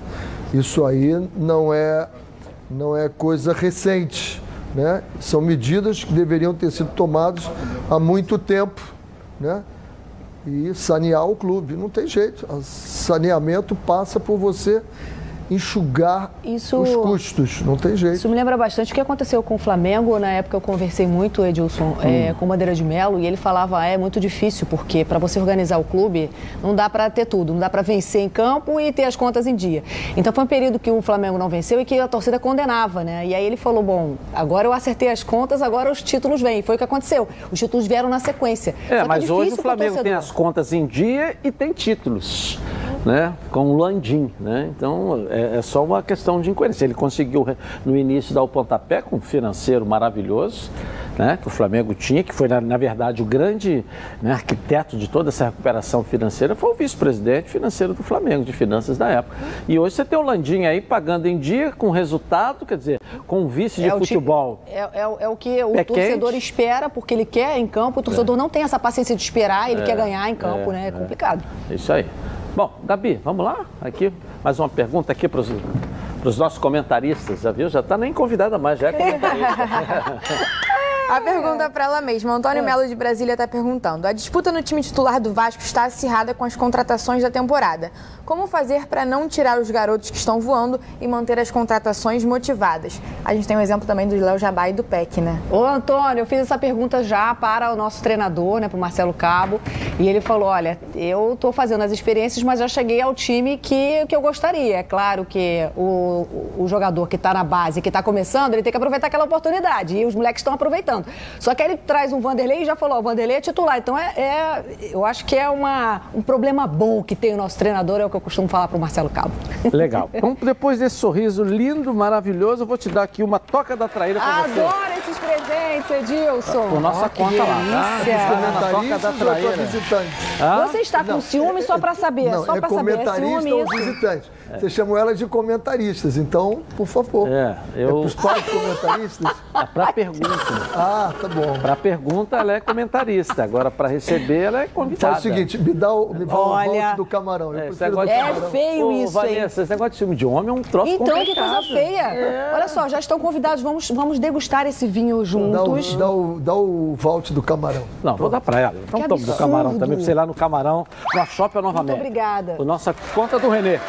Isso aí não é, não é coisa recente. Né? São medidas que deveriam ter sido tomadas há muito tempo. Né? E sanear o clube. Não tem jeito. O saneamento passa por você enxugar isso, os custos, não tem jeito. Isso me lembra bastante o que aconteceu com o Flamengo. Na época eu conversei muito, Edilson, é, hum. é, com o Madeira de Melo, e ele falava, ah, é muito difícil, porque para você organizar o clube, não dá para ter tudo, não dá para vencer em campo e ter as contas em dia. Então foi um período que o Flamengo não venceu e que a torcida condenava, né? E aí ele falou, bom, agora eu acertei as contas, agora os títulos vêm. Foi o que aconteceu. Os títulos vieram na sequência. É, mas hoje o Flamengo tem as contas em dia e tem títulos né, com o Landim. Né? Então é, é, só uma questão de incoerência. Ele conseguiu no início dar o pontapé com um financeiro maravilhoso, né, que o Flamengo tinha, que foi na, na verdade o grande né, arquiteto de toda essa recuperação financeira, foi o vice-presidente financeiro do Flamengo, de finanças da época. E hoje você tem o Landim aí pagando em dia com resultado, quer dizer, com vice de é futebol. É, é, é, o que o torcedor quente. espera, porque ele quer em campo, o torcedor não tem essa paciência de esperar, ele quer ganhar em campo, né? É complicado. É isso aí. Bom, Gabi, vamos lá? Aqui, mais uma pergunta aqui para os nossos comentaristas, já viu? Já está nem convidada mais, já é comentarista. <laughs> A pergunta é para ela mesma. Antônio é. Melo de Brasília está perguntando: a disputa no time titular do Vasco está acirrada com as contratações da temporada. Como fazer para não tirar os garotos que estão voando e manter as contratações motivadas? A gente tem um exemplo também do Léo Jabá e do PEC, né? Ô, Antônio, eu fiz essa pergunta já para o nosso treinador, né, para o Marcelo Cabo, e ele falou: olha, eu estou fazendo as experiências, mas já cheguei ao time que, que eu gostaria. É claro que o, o jogador que está na base, que está começando, ele tem que aproveitar aquela oportunidade. E os moleques estão aproveitando. Só que ele traz um Vanderlei e já falou: o Vanderlei é titular. Então, é, é, eu acho que é uma, um problema bom que tem o nosso treinador, é o que eu costumo falar para o Marcelo Cabo. <laughs> Legal. Então, depois desse sorriso lindo, maravilhoso, eu vou te dar aqui uma toca da traíra para você. Adoro esses presentes, Edilson. Por nossa oh, conta lá, tá? toca da traíra. Ah? Você está com não, ciúme é, só para saber, não, só é para saber. É comentarista ou visitante. É. Você chamou ela de comentaristas, então, por favor. É, eu... é pros pais comentaristas? <laughs> É para pergunta. Ah, tá bom. Para pergunta, ela é comentarista. Agora, para receber, ela é convidada. Faz o seguinte, me dá o, me dá Olha... o do camarão. É, é feio Ô, isso, Vanessa, hein? Esse negócio de filme de homem é um troço Então, complicado. que coisa feia. É. Olha só, já estão convidados. Vamos, vamos degustar esse vinho juntos. Dá o, dá o, dá o do camarão. Não, Pronto. vou dar para ela. Então, toma do camarão também, para você ir lá no camarão, no Shopping Nova Muito obrigada. O nossa conta do Renê.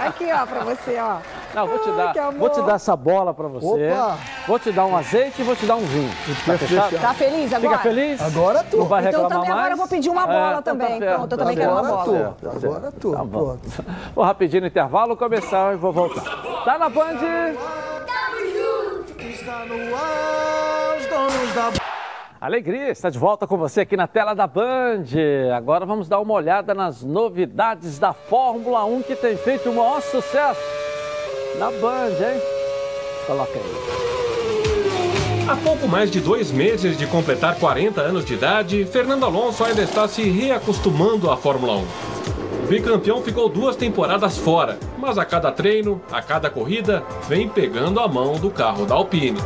Aqui, ó, pra você, ó. Não, vou te dar, Ai, vou te dar essa bola pra você. Opa. Vou te dar um azeite e vou te dar um vinho. Tá, fechado? tá feliz agora? Fica feliz? Agora tu. Não vai então reclamar também mais? agora eu vou pedir uma é, bola é, também. Tá Pronto, eu também quero uma bola. Tu. Agora tu. Tá bom. Vou rapidinho no intervalo, começar e vou voltar. Tá na Band? Tamo junto. Está no ar, os donos da Alegria, está de volta com você aqui na tela da Band. Agora vamos dar uma olhada nas novidades da Fórmula 1 que tem feito o maior sucesso na Band, hein? Coloca aí. Há pouco mais de dois meses de completar 40 anos de idade, Fernando Alonso ainda está se reacostumando à Fórmula 1. O bicampeão ficou duas temporadas fora, mas a cada treino, a cada corrida, vem pegando a mão do carro da Alpine.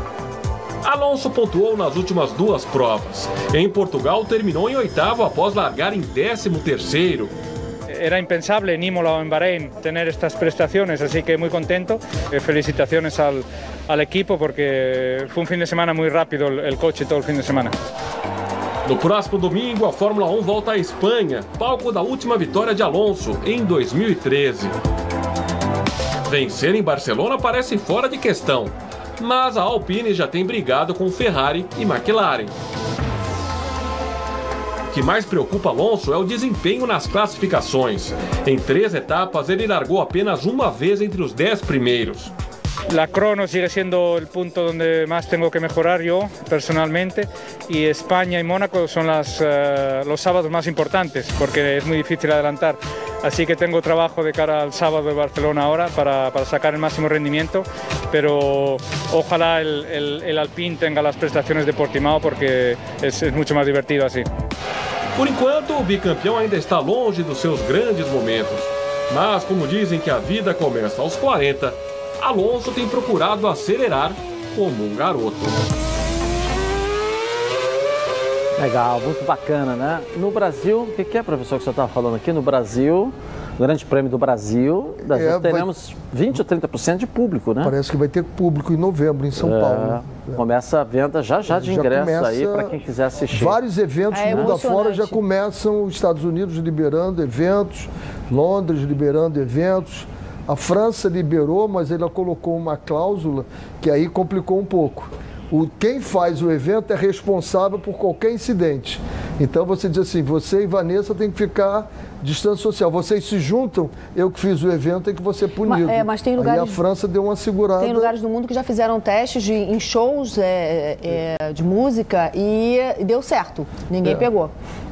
Alonso pontuou nas últimas duas provas. Em Portugal, terminou em oitavo após largar em décimo terceiro. Era impensable en Imola o en Bahrein tener estas prestaciones, así que muy contento. Eh, felicitaciones al, al equipo porque fue un fin de semana muy rápido el, el coche todo el fin de semana. No próximo domingo, a Fórmula 1 volta à Espanha, palco da última vitória de Alonso em 2013. Vencer em Barcelona parece fora de questão, mas a Alpine já tem brigado com Ferrari e McLaren. O que mais preocupa Alonso é o desempenho nas classificações. Em três etapas, ele largou apenas uma vez entre os dez primeiros. La crono sigue siendo el punto donde más tengo que mejorar yo personalmente y España y Mónaco son uh, los sábados más importantes porque es muy difícil adelantar. Así que tengo trabajo de cara al sábado de Barcelona ahora para, sacar el máximo rendimiento, pero ojalá el, el, el, Alpine tenga las prestaciones de Portimao porque es, es mucho más divertido así. Por enquanto, o bicampeão ainda está longe dos seus grandes momentos. Mas, como dizem que a vida começa aos 40, Alonso tem procurado acelerar como um garoto. Legal, muito bacana, né? No Brasil, o que é, professor, que você estava falando aqui? No Brasil, Grande Prêmio do Brasil, é, teremos vai... 20 ou 30% de público, né? Parece que vai ter público em novembro, em São é, Paulo. Né? Começa a venda já já de já ingresso aí para quem quiser assistir. Vários eventos é, mundo afora já começam, os Estados Unidos liberando eventos, Londres liberando eventos. A França liberou, mas ela colocou uma cláusula que aí complicou um pouco. O, quem faz o evento é responsável por qualquer incidente. Então você diz assim, você e Vanessa tem que ficar distância social. Vocês se juntam, eu que fiz o evento tem que você punido. Mas, é, mas tem lugares. Aí a França deu uma segurada. Tem lugares do mundo que já fizeram testes de, em shows é, é, de música e deu certo. Ninguém é. pegou.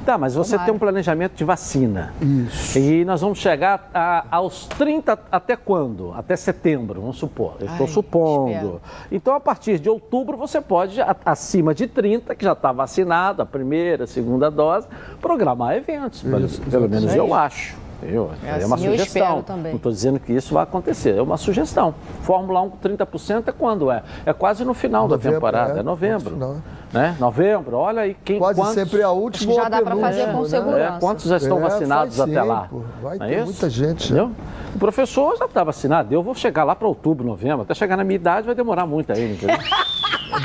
Tá, mas você Tomara. tem um planejamento de vacina. Isso. E nós vamos chegar a, aos 30 até quando? Até setembro, vamos supor. Eu estou supondo. Espero. Então, a partir de outubro, você pode, acima de 30, que já está vacinado, a primeira, a segunda dose, programar eventos. Isso, pelo, pelo menos eu acho. Eu, é, assim, é uma assim sugestão. Não estou dizendo que isso vai acontecer, é uma sugestão. Fórmula 1 com 30% é quando é? É quase no final novembro, da temporada, é, é novembro. Né? Novembro, olha aí quem Quase quantos... sempre é a última. já dá para fazer com né? segurança. É, quantos já estão é, vacinados até lá? Pô, vai ter muita gente. Entendeu? O professor já está vacinado, eu vou chegar lá para outubro, novembro, até chegar na minha idade vai demorar muito ainda, entendeu?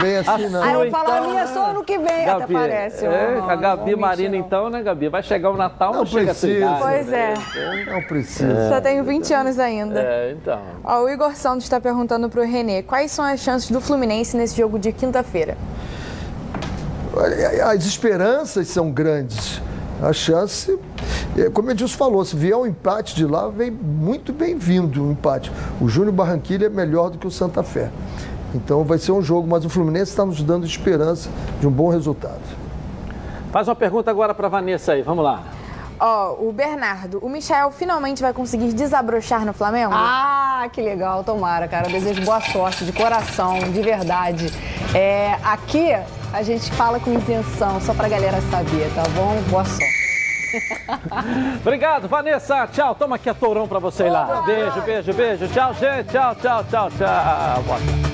Bem assim, não. Aí eu falo, a então, minha só ano que vem, até Gabi, parece. É, Não, com a Gabi não Marina, mentira, então, né, Gabi? Vai chegar o Natal, não, Não chega a precisa. Pois é. Não precisa. Só tenho 20 anos ainda. É, então. Ó, o Igor Santos está perguntando pro Renê quais são as chances do Fluminense nesse jogo de quinta-feira. As esperanças são grandes. A chance, é, como o Edilson falou, se vier um empate de lá, vem muito bem-vindo o empate. O Júnior Barranquilla é melhor do que o Santa Fé. Então vai ser um jogo, mas o Fluminense está nos dando esperança de um bom resultado. Faz uma pergunta agora para Vanessa aí, vamos lá. Ó, o Bernardo, o Michel finalmente vai conseguir desabrochar no Flamengo? Ah, que legal, tomara, cara. Eu desejo boa sorte, de coração, de verdade. É, aqui a gente fala com isenção, só pra galera saber, tá bom? Boa sorte. <laughs> Obrigado, Vanessa. Tchau. Toma aqui a tourão para você lá. Beijo, beijo, beijo. Tchau, gente. Tchau, tchau, tchau, tchau. Boa tarde.